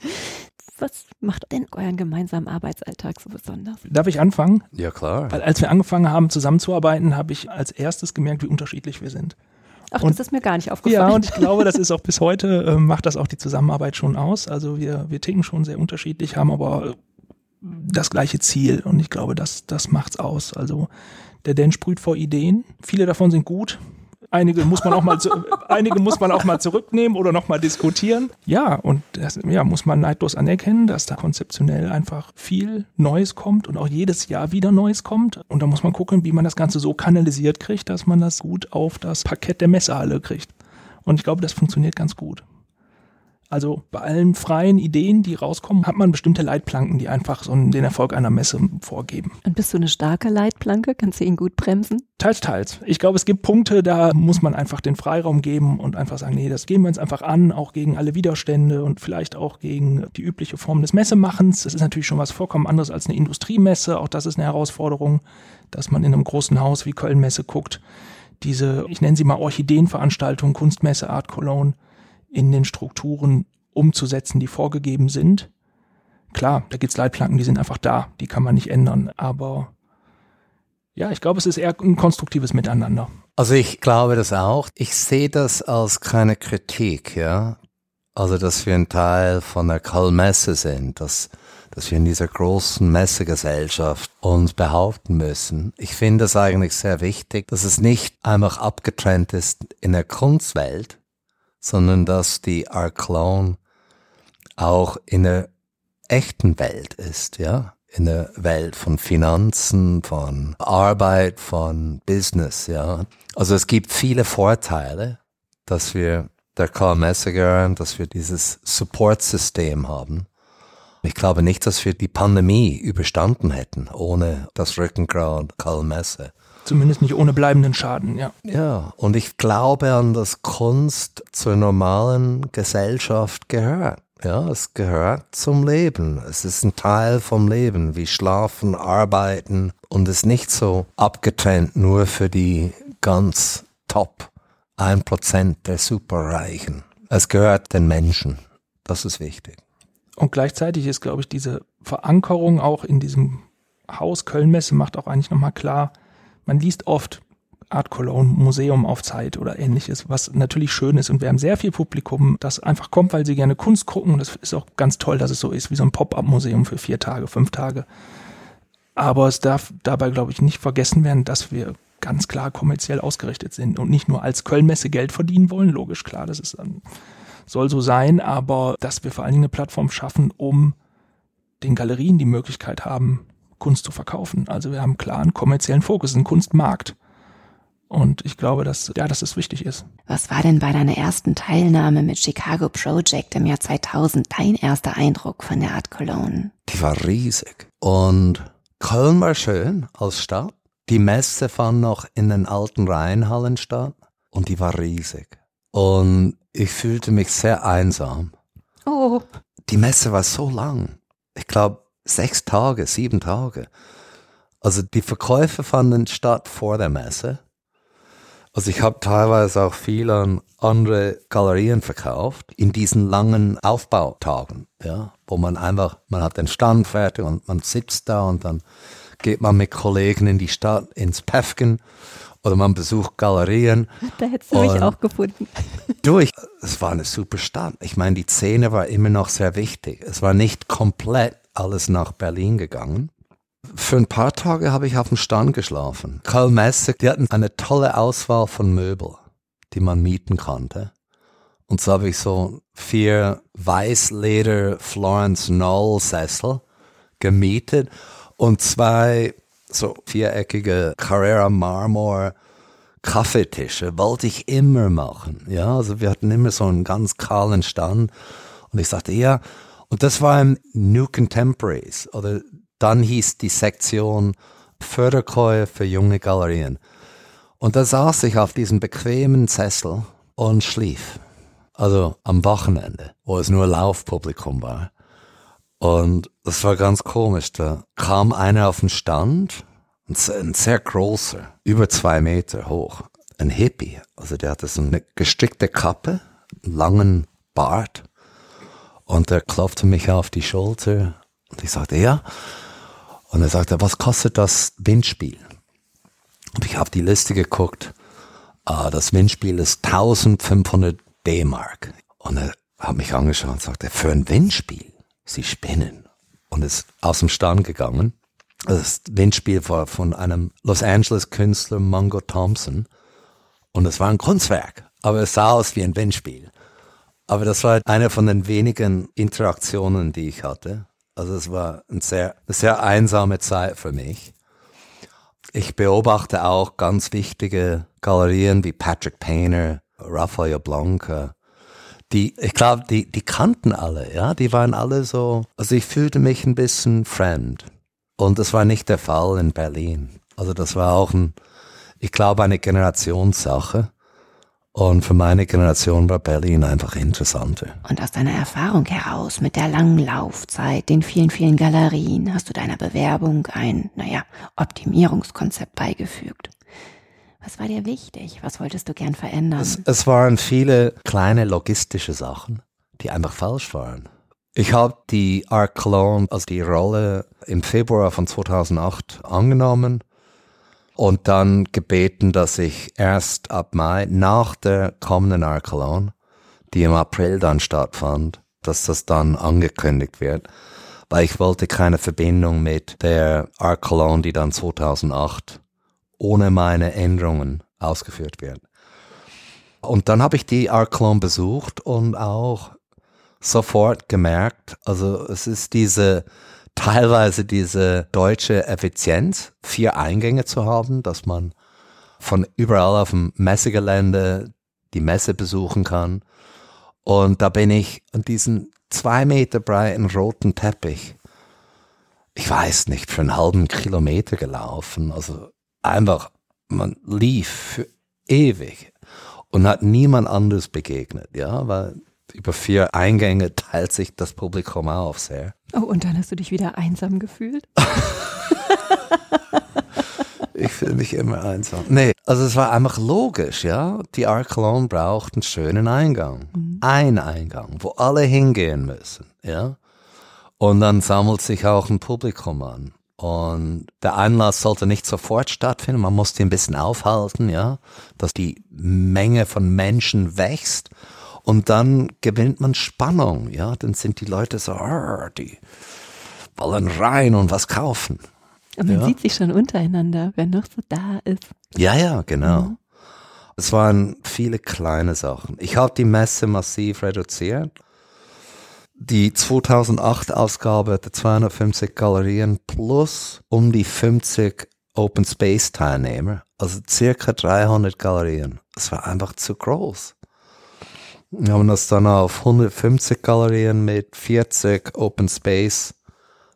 Was macht denn euren gemeinsamen Arbeitsalltag so besonders? Darf ich anfangen? Ja, klar. Weil als wir angefangen haben zusammenzuarbeiten, habe ich als erstes gemerkt, wie unterschiedlich wir sind. Ach, und, das ist mir gar nicht aufgefallen. Ja, und ich glaube, das ist auch bis heute, äh, macht das auch die Zusammenarbeit schon aus. Also wir, wir ticken schon sehr unterschiedlich, haben aber das gleiche Ziel und ich glaube, das, das macht's aus. Also der Dan sprüht vor Ideen. Viele davon sind gut, Einige muss man auch mal, zu, einige muss man auch mal zurücknehmen oder noch mal diskutieren. Ja, und das ja, muss man neidlos anerkennen, dass da konzeptionell einfach viel Neues kommt und auch jedes Jahr wieder Neues kommt. Und da muss man gucken, wie man das Ganze so kanalisiert kriegt, dass man das gut auf das Parkett der Messehalle kriegt. Und ich glaube, das funktioniert ganz gut. Also bei allen freien Ideen, die rauskommen, hat man bestimmte Leitplanken, die einfach so den Erfolg einer Messe vorgeben. Und bist du eine starke Leitplanke? Kannst du ihn gut bremsen? Teils, teils. Ich glaube, es gibt Punkte, da muss man einfach den Freiraum geben und einfach sagen, nee, das gehen wir uns einfach an, auch gegen alle Widerstände und vielleicht auch gegen die übliche Form des Messemachens. Das ist natürlich schon was vollkommen anderes als eine Industriemesse. Auch das ist eine Herausforderung, dass man in einem großen Haus wie Köln-Messe guckt. Diese, ich nenne sie mal Orchideenveranstaltung, Kunstmesse, Art Cologne, in den Strukturen umzusetzen, die vorgegeben sind. Klar, da gibt's Leitplanken, die sind einfach da, die kann man nicht ändern, aber ja, ich glaube, es ist eher ein konstruktives Miteinander. Also ich glaube das auch. Ich sehe das als keine Kritik, ja. Also, dass wir ein Teil von der Karl-Messe sind, dass, dass wir in dieser großen Messegesellschaft uns behaupten müssen. Ich finde es eigentlich sehr wichtig, dass es nicht einfach abgetrennt ist in der Kunstwelt, sondern dass die Art Clown auch in der echten Welt ist, ja, in der Welt von Finanzen, von Arbeit, von Business, ja. Also es gibt viele Vorteile, dass wir der Karl Messe gehören, dass wir dieses Support-System haben. Ich glaube nicht, dass wir die Pandemie überstanden hätten ohne das Rückengrad Karl Messe. Zumindest nicht ohne bleibenden Schaden, ja. Ja, und ich glaube an, dass Kunst zur normalen Gesellschaft gehört. Ja, es gehört zum Leben. Es ist ein Teil vom Leben, wie Schlafen, Arbeiten und ist nicht so abgetrennt nur für die ganz top 1% der Superreichen. Es gehört den Menschen. Das ist wichtig. Und gleichzeitig ist, glaube ich, diese Verankerung auch in diesem Haus Kölnmesse macht auch eigentlich nochmal klar, man liest oft Art Cologne, Museum auf Zeit oder ähnliches, was natürlich schön ist. Und wir haben sehr viel Publikum, das einfach kommt, weil sie gerne Kunst gucken. Und das ist auch ganz toll, dass es so ist, wie so ein Pop-up-Museum für vier Tage, fünf Tage. Aber es darf dabei, glaube ich, nicht vergessen werden, dass wir ganz klar kommerziell ausgerichtet sind und nicht nur als Kölnmesse Geld verdienen wollen. Logisch, klar, das ist, soll so sein, aber dass wir vor allen Dingen eine Plattform schaffen, um den Galerien die Möglichkeit haben, Kunst zu verkaufen. Also wir haben klar einen kommerziellen Fokus, einen Kunstmarkt. Und ich glaube, dass, ja, dass es wichtig ist. Was war denn bei deiner ersten Teilnahme mit Chicago Project im Jahr 2000 dein erster Eindruck von der Art Cologne? Die war riesig. Und Köln war schön als Stadt. Die Messe fand noch in den alten Rheinhallen statt und die war riesig. Und ich fühlte mich sehr einsam. Oh. Die Messe war so lang. Ich glaube, sechs Tage, sieben Tage. Also die Verkäufe fanden statt vor der Messe. Also ich habe teilweise auch viel an andere Galerien verkauft in diesen langen Aufbautagen, ja, wo man einfach, man hat den Stand fertig und man sitzt da und dann geht man mit Kollegen in die Stadt, ins Päfken oder man besucht Galerien. Da hättest du mich auch gefunden. Du, ich, es war eine super Stadt. Ich meine, die Szene war immer noch sehr wichtig. Es war nicht komplett alles nach Berlin gegangen. Für ein paar Tage habe ich auf dem Stand geschlafen. Karl Messe, die hatten eine tolle Auswahl von Möbel, die man mieten konnte. Und so habe ich so vier Weißleder Florence Knoll Sessel gemietet und zwei so viereckige Carrera Marmor Kaffeetische wollte ich immer machen. Ja, also wir hatten immer so einen ganz kahlen Stand und ich sagte, ja, und das war im New Contemporaries oder dann hieß die Sektion Förderkäufe für junge Galerien. Und da saß ich auf diesem bequemen Sessel und schlief. Also am Wochenende, wo es nur Laufpublikum war. Und das war ganz komisch. Da kam einer auf den Stand, ein sehr großer, über zwei Meter hoch, ein Hippie. Also der hatte so eine gestrickte Kappe, einen langen Bart und er klopfte mich auf die Schulter und ich sagte, ja. Und er sagte, was kostet das Windspiel? Und ich habe die Liste geguckt. Uh, das Windspiel ist 1500 D-Mark. Und er hat mich angeschaut und sagte, für ein Windspiel? Sie spinnen. Und ist aus dem Stand gegangen. Das Windspiel war von einem Los Angeles Künstler Mungo Thompson. Und es war ein Kunstwerk. Aber es sah aus wie ein Windspiel. Aber das war eine von den wenigen Interaktionen, die ich hatte. Also es war ein sehr, eine sehr einsame Zeit für mich. Ich beobachte auch ganz wichtige Galerien wie Patrick Painter Raphael Blanca, die, ich glaube, die, die kannten alle, ja, die waren alle so, also ich fühlte mich ein bisschen fremd. Und das war nicht der Fall in Berlin. Also das war auch ein, ich glaube, eine Generationssache. Und für meine Generation war Berlin einfach interessanter. Und aus deiner Erfahrung heraus, mit der langen Laufzeit, den vielen, vielen Galerien, hast du deiner Bewerbung ein, naja, Optimierungskonzept beigefügt. Was war dir wichtig? Was wolltest du gern verändern? Es, es waren viele kleine logistische Sachen, die einfach falsch waren. Ich habe die Art Cologne, also die Rolle im Februar von 2008 angenommen und dann gebeten, dass ich erst ab Mai nach der kommenden Art Cologne, die im April dann stattfand, dass das dann angekündigt wird, weil ich wollte keine Verbindung mit der Art Cologne, die dann 2008 ohne meine Änderungen ausgeführt wird. Und dann habe ich die Arclon besucht und auch sofort gemerkt, also es ist diese teilweise diese deutsche Effizienz, vier Eingänge zu haben, dass man von überall auf dem Messegelände die Messe besuchen kann. Und da bin ich an diesen zwei Meter breiten roten Teppich, ich weiß nicht, für einen halben Kilometer gelaufen. Also einfach, man lief für ewig und hat niemand anderes begegnet, ja, weil über vier Eingänge teilt sich das Publikum auf sehr. Oh, und dann hast du dich wieder einsam gefühlt? ich fühle mich immer einsam. Nee, also es war einfach logisch, ja. Die Art Cologne braucht einen schönen Eingang. Mhm. Ein Eingang, wo alle hingehen müssen, ja. Und dann sammelt sich auch ein Publikum an. Und der Anlass sollte nicht sofort stattfinden. Man musste ein bisschen aufhalten, ja, dass die Menge von Menschen wächst. Und dann gewinnt man Spannung, ja. Dann sind die Leute so, die wollen rein und was kaufen. Und man ja. sieht sich schon untereinander, wer noch so da ist. Ja, ja, genau. Mhm. Es waren viele kleine Sachen. Ich habe die Messe massiv reduziert die 2008-Ausgabe der 250 Galerien plus um die 50 Open Space Teilnehmer, also circa 300 Galerien. Das war einfach zu groß. Wir haben das dann auf 150 Galerien mit 40 Open Space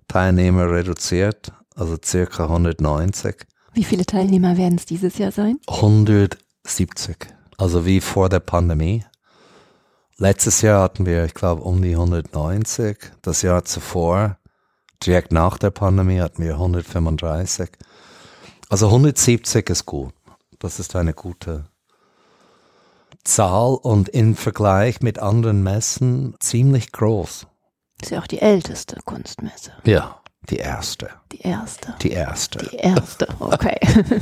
Teilnehmer reduziert, also circa 190. Wie viele Teilnehmer werden es dieses Jahr sein? 170, also wie vor der Pandemie. Letztes Jahr hatten wir, ich glaube, um die 190. Das Jahr zuvor, direkt nach der Pandemie, hatten wir 135. Also 170 ist gut. Das ist eine gute Zahl und im Vergleich mit anderen Messen ziemlich groß. Das ist ja auch die älteste Kunstmesse. Ja, die erste. Die erste. Die erste. Die erste, okay.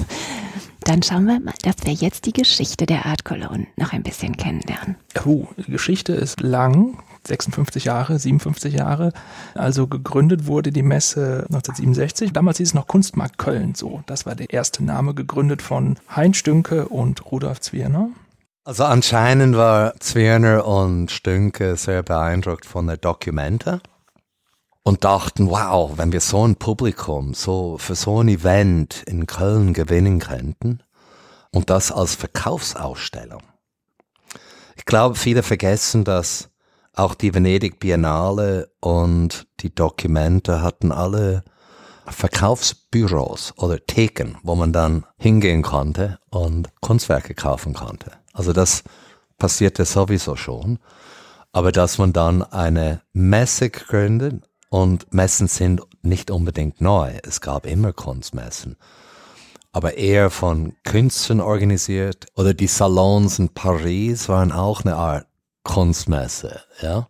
Dann schauen wir mal, dass wir jetzt die Geschichte der Art Cologne noch ein bisschen kennenlernen. Uh, die Geschichte ist lang, 56 Jahre, 57 Jahre. Also gegründet wurde die Messe 1967. Damals hieß es noch Kunstmarkt Köln so. Das war der erste Name, gegründet von Heinz Stünke und Rudolf Zwirner. Also anscheinend war Zwirner und Stünke sehr beeindruckt von der Dokumente und dachten, wow, wenn wir so ein Publikum so für so ein Event in Köln gewinnen könnten und das als Verkaufsausstellung. Ich glaube, viele vergessen, dass auch die Venedig Biennale und die Dokumente hatten alle Verkaufsbüros oder Theken, wo man dann hingehen konnte und Kunstwerke kaufen konnte. Also das passierte sowieso schon. Aber dass man dann eine Messe gründet und Messen sind nicht unbedingt neu. Es gab immer Kunstmessen. Aber eher von Künstlern organisiert. Oder die Salons in Paris waren auch eine Art Kunstmesse, ja.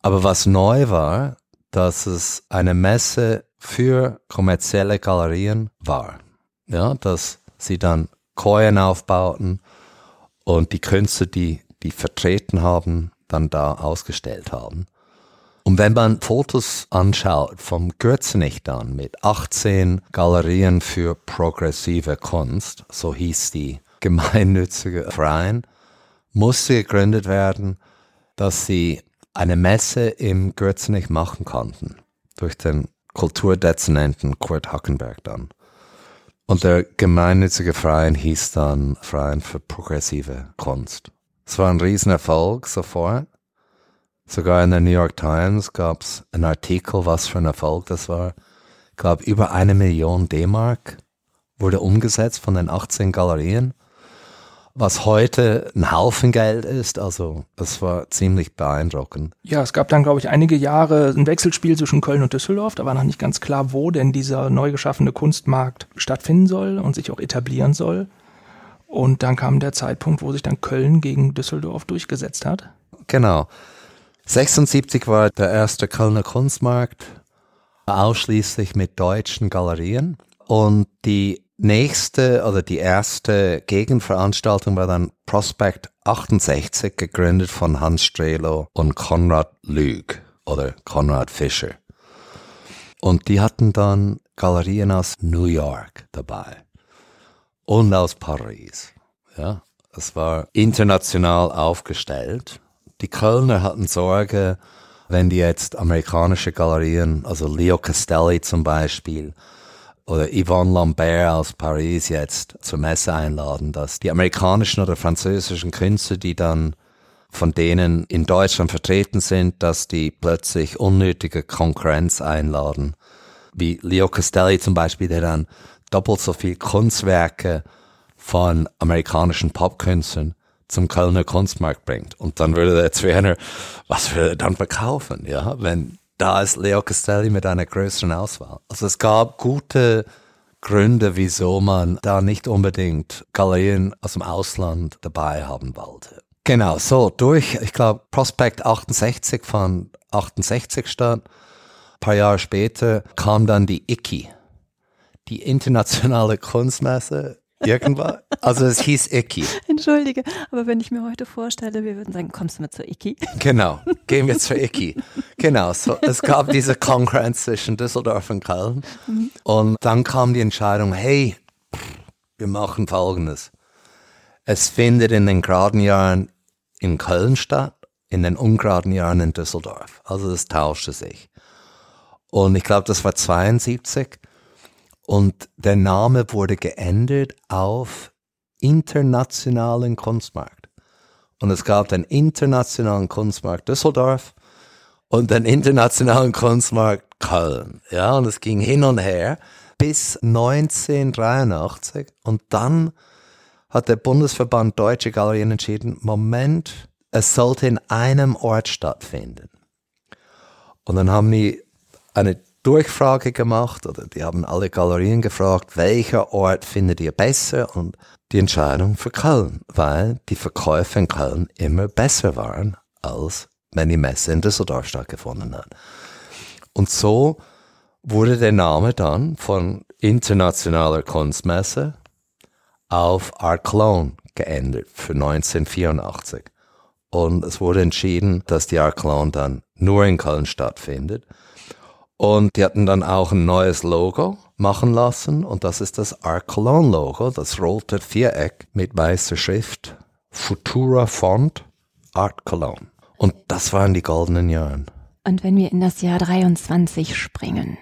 Aber was neu war, dass es eine Messe für kommerzielle Galerien war. Ja, dass sie dann Kojen aufbauten und die Künstler, die die vertreten haben, dann da ausgestellt haben. Und wenn man Fotos anschaut vom Gürzenich dann mit 18 Galerien für progressive Kunst, so hieß die gemeinnützige Verein, musste gegründet werden, dass sie eine Messe im Gürzenich machen konnten. Durch den Kulturdezernenten Kurt Hackenberg dann. Und der gemeinnützige Verein hieß dann Verein für progressive Kunst. Es war ein Riesenerfolg sofort. Sogar in der New York Times gab es einen Artikel, was für ein Erfolg das war. Ich glaube, über eine Million D-Mark wurde umgesetzt von den 18 Galerien was heute ein Haufen Geld ist. Also das war ziemlich beeindruckend. Ja, es gab dann, glaube ich, einige Jahre ein Wechselspiel zwischen Köln und Düsseldorf. Da war noch nicht ganz klar, wo denn dieser neu geschaffene Kunstmarkt stattfinden soll und sich auch etablieren soll. Und dann kam der Zeitpunkt, wo sich dann Köln gegen Düsseldorf durchgesetzt hat. Genau. 76 war der erste Kölner Kunstmarkt, ausschließlich mit deutschen Galerien. Und die nächste oder die erste Gegenveranstaltung war dann Prospect 68, gegründet von Hans Strelo und Konrad Lüg oder Konrad Fischer. Und die hatten dann Galerien aus New York dabei und aus Paris. Ja, es war international aufgestellt. Die Kölner hatten Sorge, wenn die jetzt amerikanische Galerien, also Leo Castelli zum Beispiel, oder Yvonne Lambert aus Paris jetzt zur Messe einladen, dass die amerikanischen oder französischen Künstler, die dann von denen in Deutschland vertreten sind, dass die plötzlich unnötige Konkurrenz einladen. Wie Leo Castelli zum Beispiel, der dann doppelt so viel Kunstwerke von amerikanischen Popkünstlern zum Kölner Kunstmarkt bringt. Und dann würde der Zwerner, was würde er dann verkaufen, ja, wenn da ist Leo Castelli mit einer größeren Auswahl. Also es gab gute Gründe, wieso man da nicht unbedingt Galerien aus dem Ausland dabei haben wollte. Genau, so durch, ich glaube, Prospect 68 von 68 statt. Ein paar Jahre später kam dann die ICI, die internationale Kunstmesse Irgendwann. Also es hieß Iki. Entschuldige, aber wenn ich mir heute vorstelle, wir würden sagen, kommst du mit zur Iki? Genau, gehen wir zur Iki. Genau, so, es gab diese Konkurrenz zwischen Düsseldorf und Köln. Mhm. Und dann kam die Entscheidung, hey, wir machen Folgendes. Es findet in den geraden Jahren in Köln statt, in den ungeraden Jahren in Düsseldorf. Also das tauschte sich. Und ich glaube, das war 72. Und der Name wurde geändert auf Internationalen Kunstmarkt. Und es gab den Internationalen Kunstmarkt Düsseldorf und den Internationalen Kunstmarkt Köln. Ja, und es ging hin und her bis 1983. Und dann hat der Bundesverband Deutsche Galerien entschieden, Moment, es sollte in einem Ort stattfinden. Und dann haben die eine Durchfrage gemacht oder die haben alle Galerien gefragt, welcher Ort findet ihr besser und die Entscheidung für Köln, weil die Verkäufe in Köln immer besser waren, als wenn die Messe in Düsseldorf stattgefunden hat. Und so wurde der Name dann von Internationaler Kunstmesse auf Art Cologne geändert für 1984. Und es wurde entschieden, dass die Art Cologne dann nur in Köln stattfindet. Und die hatten dann auch ein neues Logo machen lassen und das ist das Art Cologne Logo, das rote Viereck mit weißer Schrift, Futura Font, Art Cologne. Und das waren die goldenen Jahre. Und wenn wir in das Jahr 23 springen,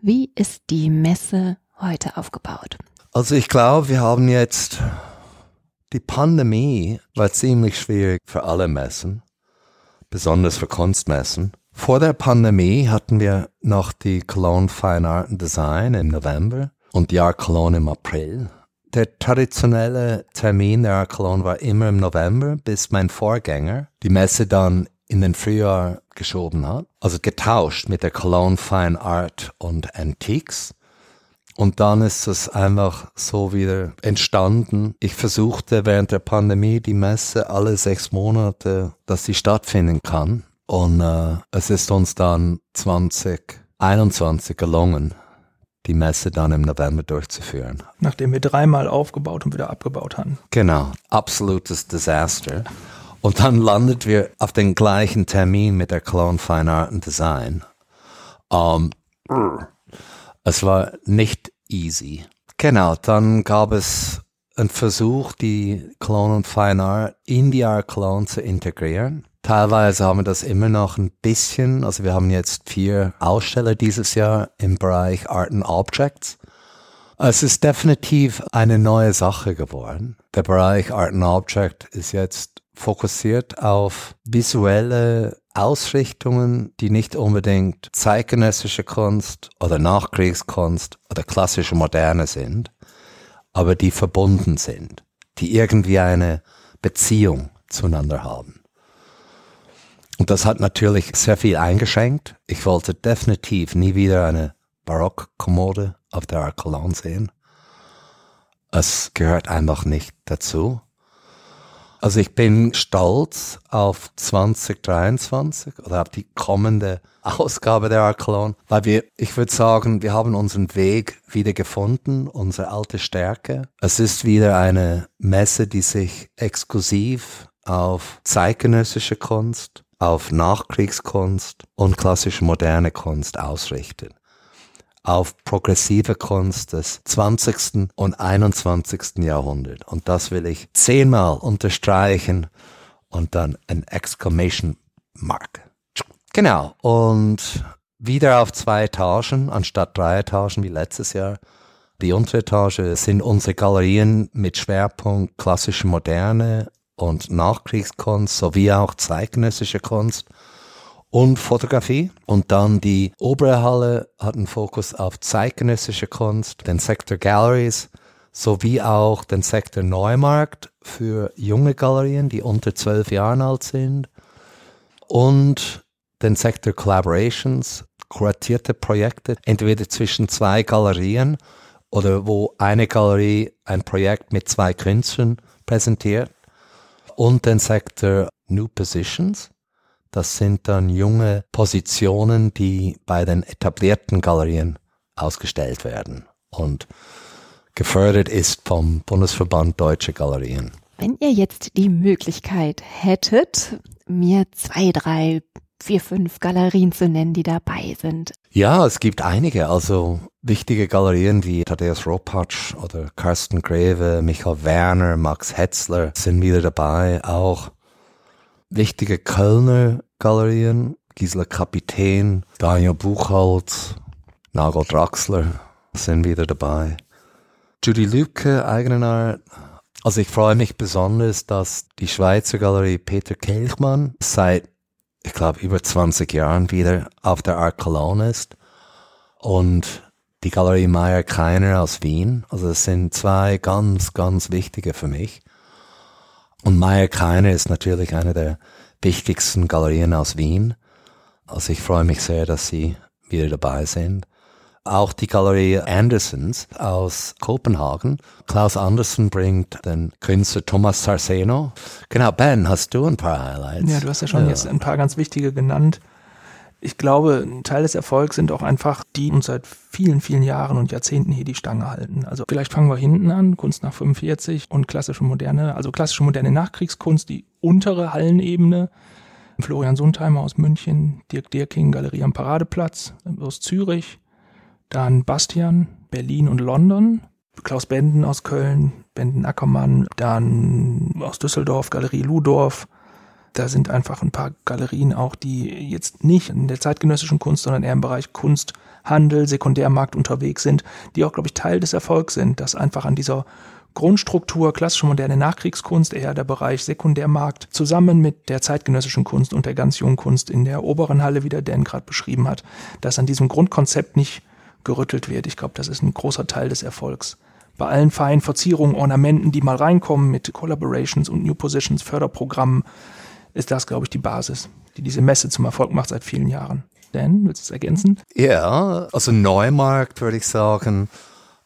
wie ist die Messe heute aufgebaut? Also ich glaube, wir haben jetzt die Pandemie war ziemlich schwierig für alle Messen, besonders für Kunstmessen. Vor der Pandemie hatten wir noch die Cologne Fine Art and Design im November und die Art Cologne im April. Der traditionelle Termin der Art Cologne war immer im November, bis mein Vorgänger die Messe dann in den Frühjahr geschoben hat. Also getauscht mit der Cologne Fine Art und Antiques. Und dann ist es einfach so wieder entstanden. Ich versuchte während der Pandemie die Messe alle sechs Monate, dass sie stattfinden kann. Und äh, es ist uns dann 2021 gelungen, die Messe dann im November durchzuführen. Nachdem wir dreimal aufgebaut und wieder abgebaut haben. Genau, absolutes Desaster. Und dann landet wir auf den gleichen Termin mit der Cologne Fine Art and Design. Um, es war nicht easy. Genau, dann gab es einen Versuch, die Cologne und Fine Art in die Art Cologne zu integrieren. Teilweise haben wir das immer noch ein bisschen. Also wir haben jetzt vier Aussteller dieses Jahr im Bereich Art and Objects. Es ist definitiv eine neue Sache geworden. Der Bereich Art and Object ist jetzt fokussiert auf visuelle Ausrichtungen, die nicht unbedingt zeitgenössische Kunst oder Nachkriegskunst oder klassische Moderne sind, aber die verbunden sind, die irgendwie eine Beziehung zueinander haben. Und das hat natürlich sehr viel eingeschränkt. Ich wollte definitiv nie wieder eine Barockkommode auf der Arcolon sehen. Es gehört einfach nicht dazu. Also ich bin stolz auf 2023 oder auf die kommende Ausgabe der Archelon, weil wir, ich würde sagen, wir haben unseren Weg wieder gefunden, unsere alte Stärke. Es ist wieder eine Messe, die sich exklusiv auf zeitgenössische Kunst, auf Nachkriegskunst und klassische moderne Kunst ausrichtet auf progressive Kunst des 20. und 21. Jahrhunderts. Und das will ich zehnmal unterstreichen und dann ein Exclamation Mark. Genau. Und wieder auf zwei Etagen anstatt drei Etagen wie letztes Jahr. Die untere Etage sind unsere Galerien mit Schwerpunkt klassische Moderne und Nachkriegskunst sowie auch zeitgenössische Kunst und Fotografie. Und dann die obere Halle hat einen Fokus auf zeitgenössische Kunst, den Sektor Galleries sowie auch den Sektor Neumarkt für junge Galerien, die unter zwölf Jahren alt sind. Und den Sektor Collaborations, kuratierte Projekte, entweder zwischen zwei Galerien oder wo eine Galerie ein Projekt mit zwei Künstlern präsentiert. Und den Sektor New Positions, das sind dann junge Positionen, die bei den etablierten Galerien ausgestellt werden und gefördert ist vom Bundesverband Deutsche Galerien. Wenn ihr jetzt die Möglichkeit hättet, mir zwei, drei, vier, fünf Galerien zu nennen, die dabei sind. Ja, es gibt einige. Also wichtige Galerien wie Thaddeus Ropatsch oder Carsten Greve, Michael Werner, Max Hetzler sind wieder dabei. Auch wichtige Kölner Galerien, Gisela Kapitän, Daniel Buchholz, Nagel Draxler sind wieder dabei. Judy Lübke, Eigenart. Also ich freue mich besonders, dass die Schweizer Galerie Peter Kelchmann seit, ich glaube, über 20 Jahren wieder auf der Art Cologne ist. Und die Galerie Meyer Keiner aus Wien. Also es sind zwei ganz, ganz wichtige für mich. Und Meyer Keiner ist natürlich einer der wichtigsten Galerien aus Wien. Also ich freue mich sehr, dass Sie wieder dabei sind. Auch die Galerie Andersons aus Kopenhagen. Klaus Andersen bringt den Künstler Thomas Sarceno. Genau, Ben, hast du ein paar Highlights? Ja, du hast ja schon ja. jetzt ein paar ganz wichtige genannt. Ich glaube, ein Teil des Erfolgs sind auch einfach die uns seit vielen, vielen Jahren und Jahrzehnten hier die Stange halten. Also vielleicht fangen wir hinten an, Kunst nach 45 und klassische moderne, also klassische moderne Nachkriegskunst, die untere Hallenebene. Florian Sundheimer aus München, Dirk Dirking, Galerie am Paradeplatz aus Zürich, dann Bastian, Berlin und London, Klaus Benden aus Köln, Benden Ackermann, dann aus Düsseldorf, Galerie Ludorf, da sind einfach ein paar Galerien auch, die jetzt nicht in der zeitgenössischen Kunst, sondern eher im Bereich Kunst, Handel, Sekundärmarkt unterwegs sind, die auch, glaube ich, Teil des Erfolgs sind, dass einfach an dieser Grundstruktur klassische moderne Nachkriegskunst, eher der Bereich Sekundärmarkt, zusammen mit der zeitgenössischen Kunst und der ganz jungen Kunst in der oberen Halle, wie der Dan gerade beschrieben hat, dass an diesem Grundkonzept nicht gerüttelt wird. Ich glaube, das ist ein großer Teil des Erfolgs. Bei allen feinen Verzierungen, Ornamenten, die mal reinkommen mit Collaborations und New Positions, Förderprogrammen, ist das, glaube ich, die Basis, die diese Messe zum Erfolg macht seit vielen Jahren. Dan, willst du es ergänzen? Ja, also Neumarkt würde ich sagen,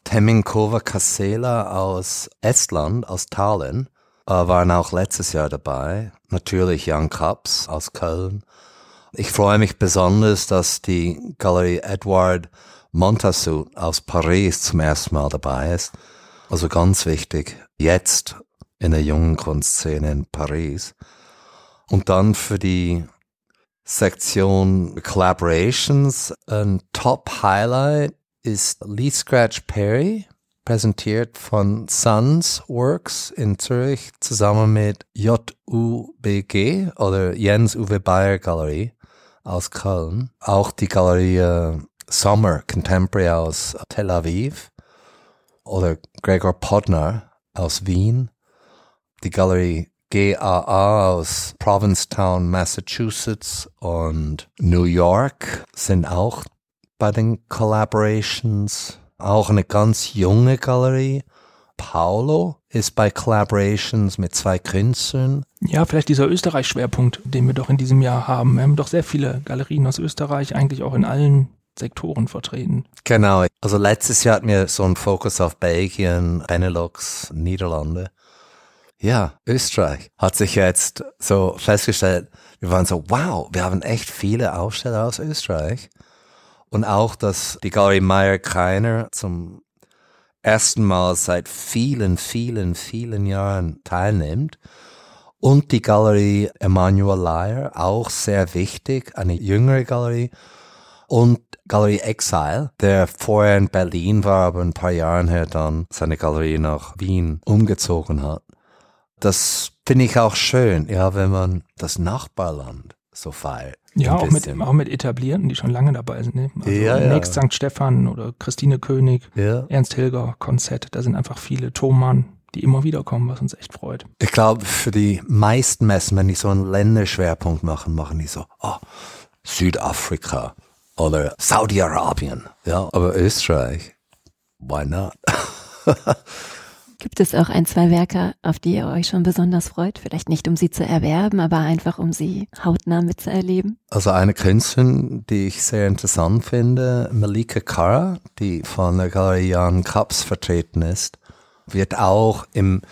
Temminkova Kasela aus Estland, aus Tallinn, äh, waren auch letztes Jahr dabei. Natürlich Jan Kaps aus Köln. Ich freue mich besonders, dass die Galerie Edward Montassou aus Paris zum ersten Mal dabei ist. Also ganz wichtig, jetzt in der jungen Kunstszene in Paris. Und dann für die Sektion Collaborations ein Top-Highlight ist Lee Scratch Perry, präsentiert von Suns Works in Zürich zusammen mit JUBG oder Jens Uwe Bayer Galerie aus Köln. Auch die Galerie äh, Summer Contemporary aus Tel Aviv. oder Gregor Podner aus Wien, die Galerie GAA aus Provincetown, Massachusetts und New York sind auch bei den Collaborations. Auch eine ganz junge Galerie. Paulo ist bei Collaborations mit zwei Künstlern. Ja, vielleicht dieser Österreich-Schwerpunkt, den wir doch in diesem Jahr haben. Wir haben doch sehr viele Galerien aus Österreich, eigentlich auch in allen Sektoren vertreten. Genau. Also letztes Jahr hatten wir so einen Fokus auf Belgien, Benelux, Niederlande. Ja, Österreich hat sich jetzt so festgestellt, wir waren so, wow, wir haben echt viele Aussteller aus Österreich. Und auch, dass die Galerie Meyer Kreiner zum ersten Mal seit vielen, vielen, vielen Jahren teilnimmt. Und die Galerie Emanuel Leyer, auch sehr wichtig, eine jüngere Galerie. Und Galerie Exile, der vorher in Berlin war, aber ein paar Jahren her dann seine Galerie nach Wien umgezogen hat. Das finde ich auch schön, ja, wenn man das Nachbarland so feiert. Ja, auch mit, auch mit Etablierten, die schon lange dabei sind. Ne? Also ja, Next ja. St. Stefan oder Christine König, ja. Ernst Hilger, Konzett, da sind einfach viele Thomann, die immer wieder kommen, was uns echt freut. Ich glaube, für die meisten Messen, wenn die so einen Länderschwerpunkt machen, machen die so, oh, Südafrika oder Saudi-Arabien. Ja, aber Österreich, why not? Gibt es auch ein, zwei Werke, auf die ihr euch schon besonders freut? Vielleicht nicht, um sie zu erwerben, aber einfach, um sie hautnah mitzuerleben? Also eine Künstlerin, die ich sehr interessant finde, Malika Kara, die von der Galerie Jan Kaps vertreten ist, wird auch im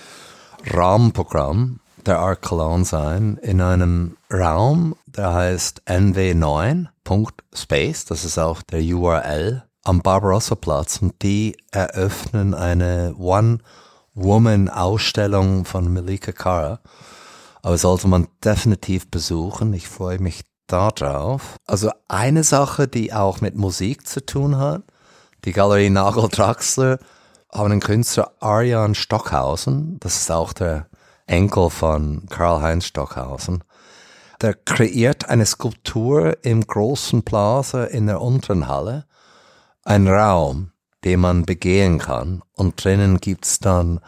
Rahmenprogramm der Art Cologne sein, in einem Raum, der heißt nw9.space, das ist auch der URL, am Barbarossa-Platz und die eröffnen eine One- Woman-Ausstellung von Malika Kara. Aber sollte man definitiv besuchen. Ich freue mich darauf. Also eine Sache, die auch mit Musik zu tun hat. Die Galerie Nagel Draxler haben einen Künstler Arian Stockhausen. Das ist auch der Enkel von Karl-Heinz Stockhausen. Der kreiert eine Skulptur im großen Plaza in der unteren Halle. Ein Raum, den man begehen kann. Und drinnen gibt's dann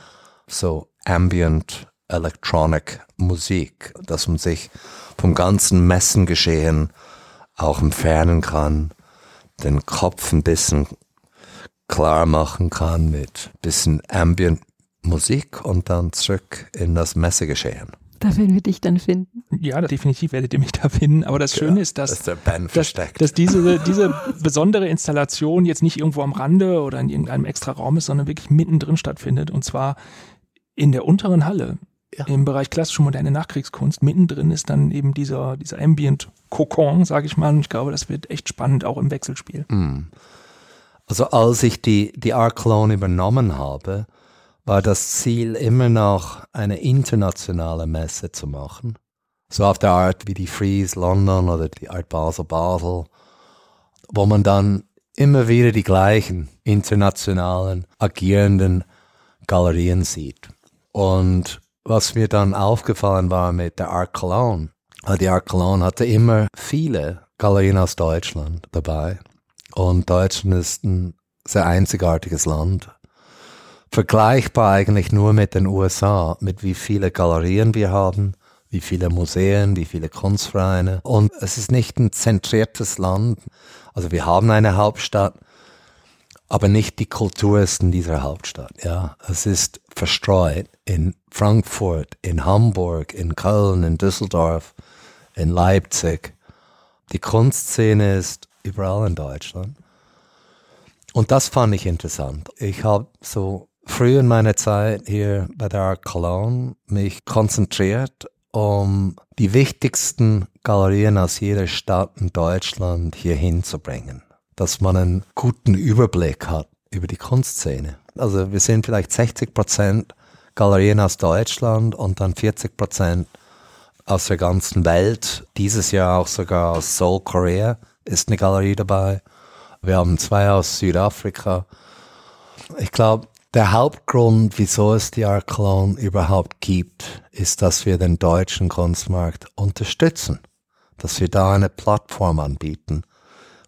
so Ambient Electronic Musik, dass man sich vom ganzen Messengeschehen auch entfernen kann, den Kopf ein bisschen klar machen kann mit bisschen Ambient Musik und dann zurück in das Messegeschehen. Da werden wir dich dann finden. Ja, definitiv werdet ihr mich da finden. Aber das Schöne ja, ist, dass, ist dass, dass, diese, diese besondere Installation jetzt nicht irgendwo am Rande oder in irgendeinem extra Raum ist, sondern wirklich mittendrin stattfindet. Und zwar in der unteren Halle. Ja. Im Bereich klassische moderne Nachkriegskunst. Mittendrin ist dann eben dieser, dieser Ambient Kokon, sage ich mal. Und ich glaube, das wird echt spannend, auch im Wechselspiel. Mm. Also als ich die, die Art Clone übernommen habe, war das Ziel immer noch eine internationale Messe zu machen. So auf der Art wie die Freeze London oder die Art Basel Basel, wo man dann immer wieder die gleichen internationalen agierenden Galerien sieht. Und was mir dann aufgefallen war mit der Art Cologne, die Art Cologne hatte immer viele Galerien aus Deutschland dabei. Und Deutschland ist ein sehr einzigartiges Land vergleichbar eigentlich nur mit den USA, mit wie viele Galerien wir haben, wie viele Museen, wie viele Kunstvereine. Und es ist nicht ein zentriertes Land. Also wir haben eine Hauptstadt, aber nicht die Kultur ist in dieser Hauptstadt. Ja, es ist verstreut in Frankfurt, in Hamburg, in Köln, in Düsseldorf, in Leipzig. Die Kunstszene ist überall in Deutschland. Und das fand ich interessant. Ich habe so früh in meiner Zeit hier bei der Art Cologne mich konzentriert, um die wichtigsten Galerien aus jeder Stadt in Deutschland hier hinzubringen. Dass man einen guten Überblick hat über die Kunstszene. Also wir sind vielleicht 60 Prozent Galerien aus Deutschland und dann 40 Prozent aus der ganzen Welt. Dieses Jahr auch sogar aus Seoul, Korea ist eine Galerie dabei. Wir haben zwei aus Südafrika. Ich glaube, der Hauptgrund, wieso es die Art Cologne überhaupt gibt, ist, dass wir den deutschen Kunstmarkt unterstützen, dass wir da eine Plattform anbieten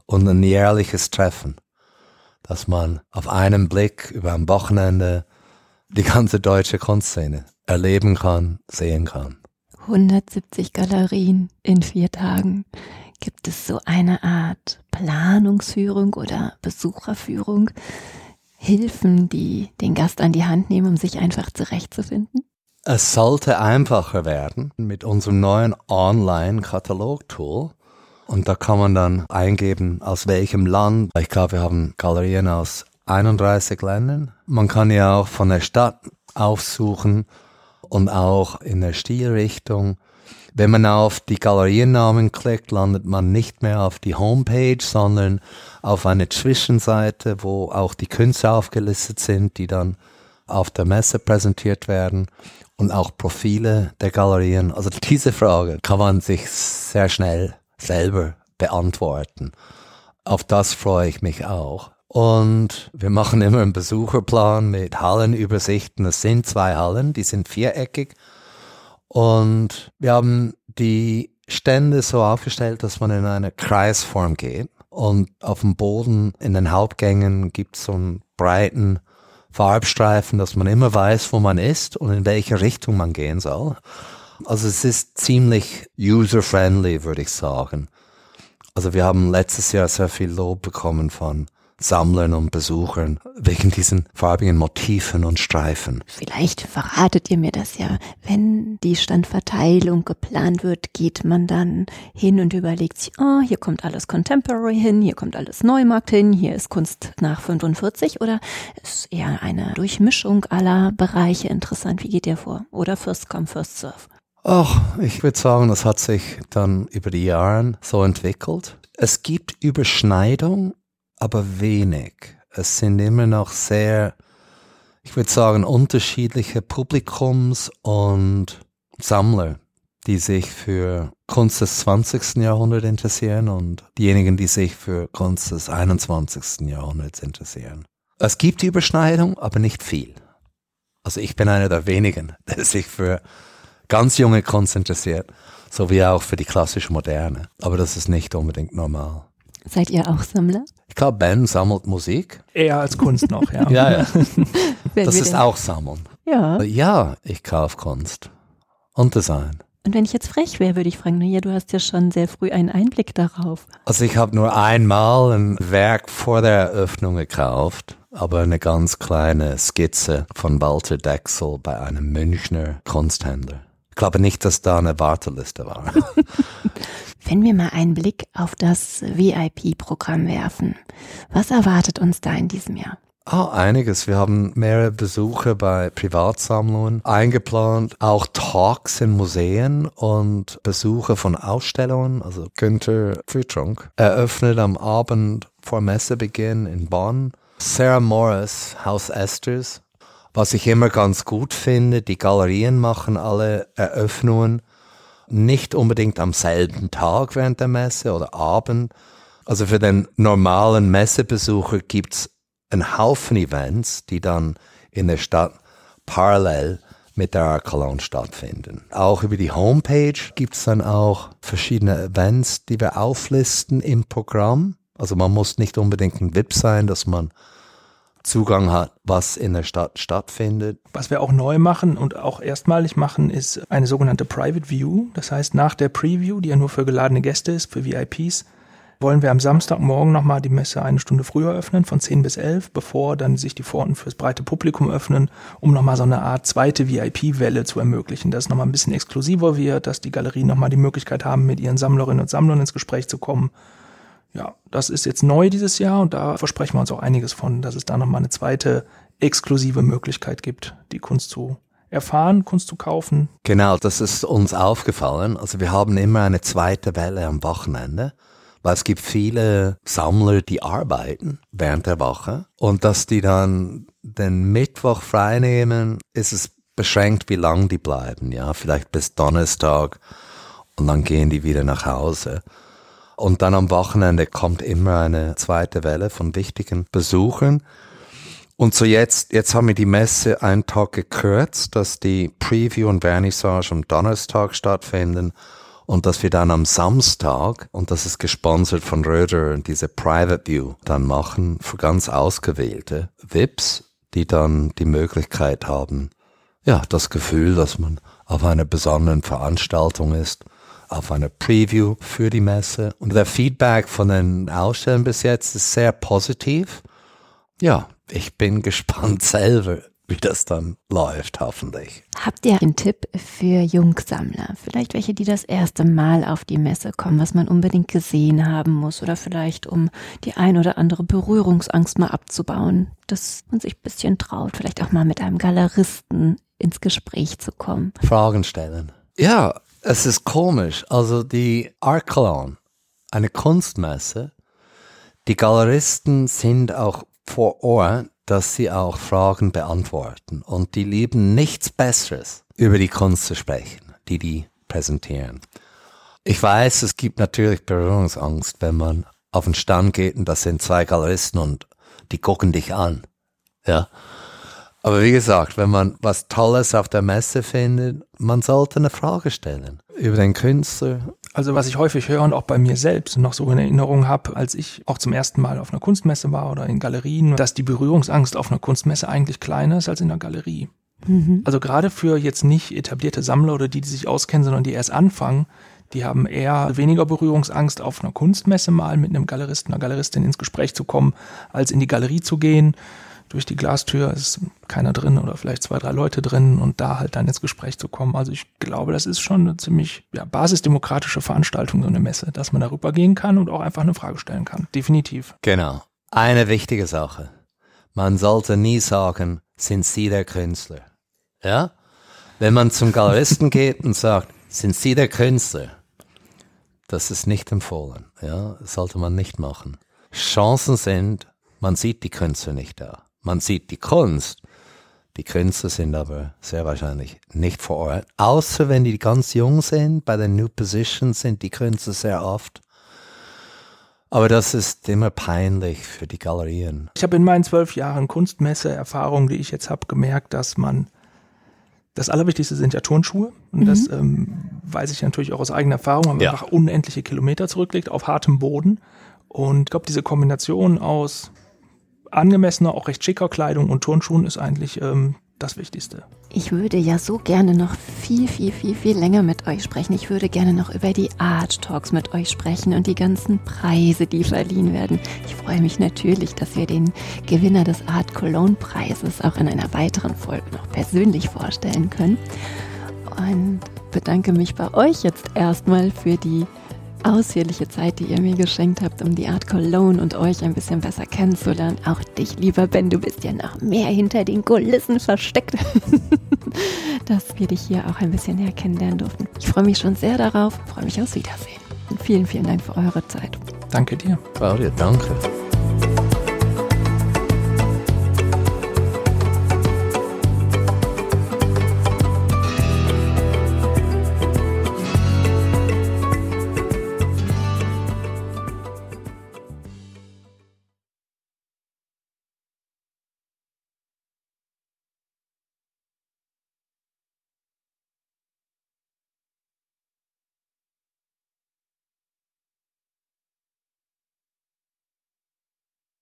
und ein jährliches Treffen, dass man auf einen Blick über ein Wochenende die ganze deutsche Kunstszene erleben kann, sehen kann. 170 Galerien in vier Tagen. Gibt es so eine Art Planungsführung oder Besucherführung? Hilfen, die den Gast an die Hand nehmen, um sich einfach zurechtzufinden? Es sollte einfacher werden mit unserem neuen Online-Katalog-Tool. Und da kann man dann eingeben, aus welchem Land. Ich glaube, wir haben Galerien aus 31 Ländern. Man kann ja auch von der Stadt aufsuchen und auch in der Stilrichtung. Wenn man auf die Galeriennamen klickt, landet man nicht mehr auf die Homepage, sondern auf eine Zwischenseite, wo auch die Künstler aufgelistet sind, die dann auf der Messe präsentiert werden und auch Profile der Galerien. Also diese Frage kann man sich sehr schnell selber beantworten. Auf das freue ich mich auch. Und wir machen immer einen Besucherplan mit Hallenübersichten. Es sind zwei Hallen, die sind viereckig. Und wir haben die Stände so aufgestellt, dass man in eine Kreisform geht. Und auf dem Boden in den Hauptgängen gibt es so einen breiten Farbstreifen, dass man immer weiß, wo man ist und in welche Richtung man gehen soll. Also es ist ziemlich user-friendly, würde ich sagen. Also wir haben letztes Jahr sehr viel Lob bekommen von Sammlern und Besuchern wegen diesen farbigen Motiven und Streifen. Vielleicht verratet ihr mir das ja. Wenn die Standverteilung geplant wird, geht man dann hin und überlegt sich, oh, hier kommt alles Contemporary hin, hier kommt alles Neumarkt hin, hier ist Kunst nach 45 oder ist eher eine Durchmischung aller Bereiche interessant? Wie geht ihr vor? Oder First Come, First Serve? Ach, ich würde sagen, das hat sich dann über die Jahre so entwickelt. Es gibt Überschneidung aber wenig. Es sind immer noch sehr, ich würde sagen, unterschiedliche Publikums und Sammler, die sich für Kunst des 20. Jahrhunderts interessieren und diejenigen, die sich für Kunst des 21. Jahrhunderts interessieren. Es gibt Überschneidung, aber nicht viel. Also ich bin einer der wenigen, der sich für ganz junge Kunst interessiert, so wie auch für die klassische Moderne. Aber das ist nicht unbedingt normal. Seid ihr auch Sammler? Ich glaube, Ben sammelt Musik. Eher als Kunst noch, ja. ja, ja. das ist auch Sammeln. Ja. Ja, ich kaufe Kunst und Design. Und wenn ich jetzt frech wäre, würde ich fragen, naja, du hast ja schon sehr früh einen Einblick darauf. Also ich habe nur einmal ein Werk vor der Eröffnung gekauft, aber eine ganz kleine Skizze von Walter Dexel bei einem Münchner Kunsthändler. Ich glaube nicht, dass da eine Warteliste war. Wenn wir mal einen Blick auf das VIP-Programm werfen, was erwartet uns da in diesem Jahr? Oh, einiges. Wir haben mehrere Besuche bei Privatsammlungen eingeplant, auch Talks in Museen und Besuche von Ausstellungen. Also Günther Fütrunk eröffnet am Abend vor Messebeginn in Bonn. Sarah Morris, Haus Esters. Was ich immer ganz gut finde, die Galerien machen alle Eröffnungen nicht unbedingt am selben Tag während der Messe oder Abend. Also für den normalen Messebesucher gibt's einen Haufen Events, die dann in der Stadt parallel mit der Art Cologne stattfinden. Auch über die Homepage gibt's dann auch verschiedene Events, die wir auflisten im Programm. Also man muss nicht unbedingt ein VIP sein, dass man Zugang hat, was in der Stadt stattfindet. Was wir auch neu machen und auch erstmalig machen, ist eine sogenannte Private View. Das heißt, nach der Preview, die ja nur für geladene Gäste ist, für VIPs, wollen wir am Samstagmorgen nochmal die Messe eine Stunde früher öffnen, von 10 bis 11, bevor dann sich die Pforten fürs breite Publikum öffnen, um nochmal so eine Art zweite VIP-Welle zu ermöglichen, dass es nochmal ein bisschen exklusiver wird, dass die Galerien nochmal die Möglichkeit haben, mit ihren Sammlerinnen und Sammlern ins Gespräch zu kommen ja, das ist jetzt neu dieses Jahr und da versprechen wir uns auch einiges von, dass es da nochmal eine zweite exklusive Möglichkeit gibt, die Kunst zu erfahren, Kunst zu kaufen. Genau, das ist uns aufgefallen. Also wir haben immer eine zweite Welle am Wochenende, weil es gibt viele Sammler, die arbeiten während der Woche und dass die dann den Mittwoch freinehmen, ist es beschränkt, wie lang die bleiben. Ja, vielleicht bis Donnerstag und dann gehen die wieder nach Hause. Und dann am Wochenende kommt immer eine zweite Welle von wichtigen Besuchern. Und so jetzt, jetzt haben wir die Messe einen Tag gekürzt, dass die Preview und Vernissage am Donnerstag stattfinden und dass wir dann am Samstag, und das ist gesponsert von Röder, diese Private View dann machen für ganz ausgewählte VIPs, die dann die Möglichkeit haben, ja, das Gefühl, dass man auf einer besonderen Veranstaltung ist, auf einer Preview für die Messe. Und der Feedback von den Ausstellern bis jetzt ist sehr positiv. Ja, ich bin gespannt selber, wie das dann läuft, hoffentlich. Habt ihr einen Tipp für Jungsammler? Vielleicht welche, die das erste Mal auf die Messe kommen, was man unbedingt gesehen haben muss oder vielleicht um die ein oder andere Berührungsangst mal abzubauen, dass man sich ein bisschen traut, vielleicht auch mal mit einem Galeristen ins Gespräch zu kommen. Fragen stellen. Ja, es ist komisch. Also die Art Cologne, eine Kunstmesse, die Galeristen sind auch vor Ort dass sie auch Fragen beantworten. Und die lieben nichts Besseres, über die Kunst zu sprechen, die die präsentieren. Ich weiß, es gibt natürlich Berührungsangst, wenn man auf den Stand geht und das sind zwei Galeristen und die gucken dich an. Ja. Aber wie gesagt, wenn man was Tolles auf der Messe findet, man sollte eine Frage stellen über den Künstler. Also was ich häufig höre und auch bei mir selbst noch so in Erinnerung habe, als ich auch zum ersten Mal auf einer Kunstmesse war oder in Galerien, dass die Berührungsangst auf einer Kunstmesse eigentlich kleiner ist als in der Galerie. Mhm. Also gerade für jetzt nicht etablierte Sammler oder die, die sich auskennen, sondern die erst anfangen, die haben eher weniger Berührungsangst, auf einer Kunstmesse mal mit einem Galeristen, einer Galeristin ins Gespräch zu kommen, als in die Galerie zu gehen durch die Glastür ist keiner drin oder vielleicht zwei, drei Leute drin und da halt dann ins Gespräch zu kommen. Also ich glaube, das ist schon eine ziemlich ja, basisdemokratische Veranstaltung, so eine Messe, dass man darüber gehen kann und auch einfach eine Frage stellen kann. Definitiv. Genau. Eine wichtige Sache. Man sollte nie sagen, sind Sie der Künstler? Ja? Wenn man zum Galeristen geht und sagt, sind Sie der Künstler? Das ist nicht empfohlen. Ja, sollte man nicht machen. Chancen sind, man sieht die Künstler nicht da. Man sieht die Kunst. Die Künstler sind aber sehr wahrscheinlich nicht vor Ort. Außer wenn die ganz jung sind, bei den New Positions sind die Künstler sehr oft. Aber das ist immer peinlich für die Galerien. Ich habe in meinen zwölf Jahren Kunstmesse-Erfahrung, die ich jetzt habe, gemerkt, dass man das Allerwichtigste sind ja Turnschuhe. Und mhm. das ähm, weiß ich natürlich auch aus eigener Erfahrung, weil man ja. einfach unendliche Kilometer zurücklegt auf hartem Boden. Und ich glaube, diese Kombination aus angemessener, auch recht schicker Kleidung und Turnschuhen ist eigentlich ähm, das Wichtigste. Ich würde ja so gerne noch viel, viel, viel, viel länger mit euch sprechen. Ich würde gerne noch über die Art Talks mit euch sprechen und die ganzen Preise, die verliehen werden. Ich freue mich natürlich, dass wir den Gewinner des Art Cologne Preises auch in einer weiteren Folge noch persönlich vorstellen können. Und bedanke mich bei euch jetzt erstmal für die ausführliche Zeit, die ihr mir geschenkt habt, um die Art Cologne und euch ein bisschen besser kennenzulernen. Auch dich, lieber Ben, du bist ja noch mehr hinter den Kulissen versteckt, dass wir dich hier auch ein bisschen näher kennenlernen durften. Ich freue mich schon sehr darauf, freue mich aufs Wiedersehen. Und vielen, vielen Dank für eure Zeit. Danke dir. Claudia, danke.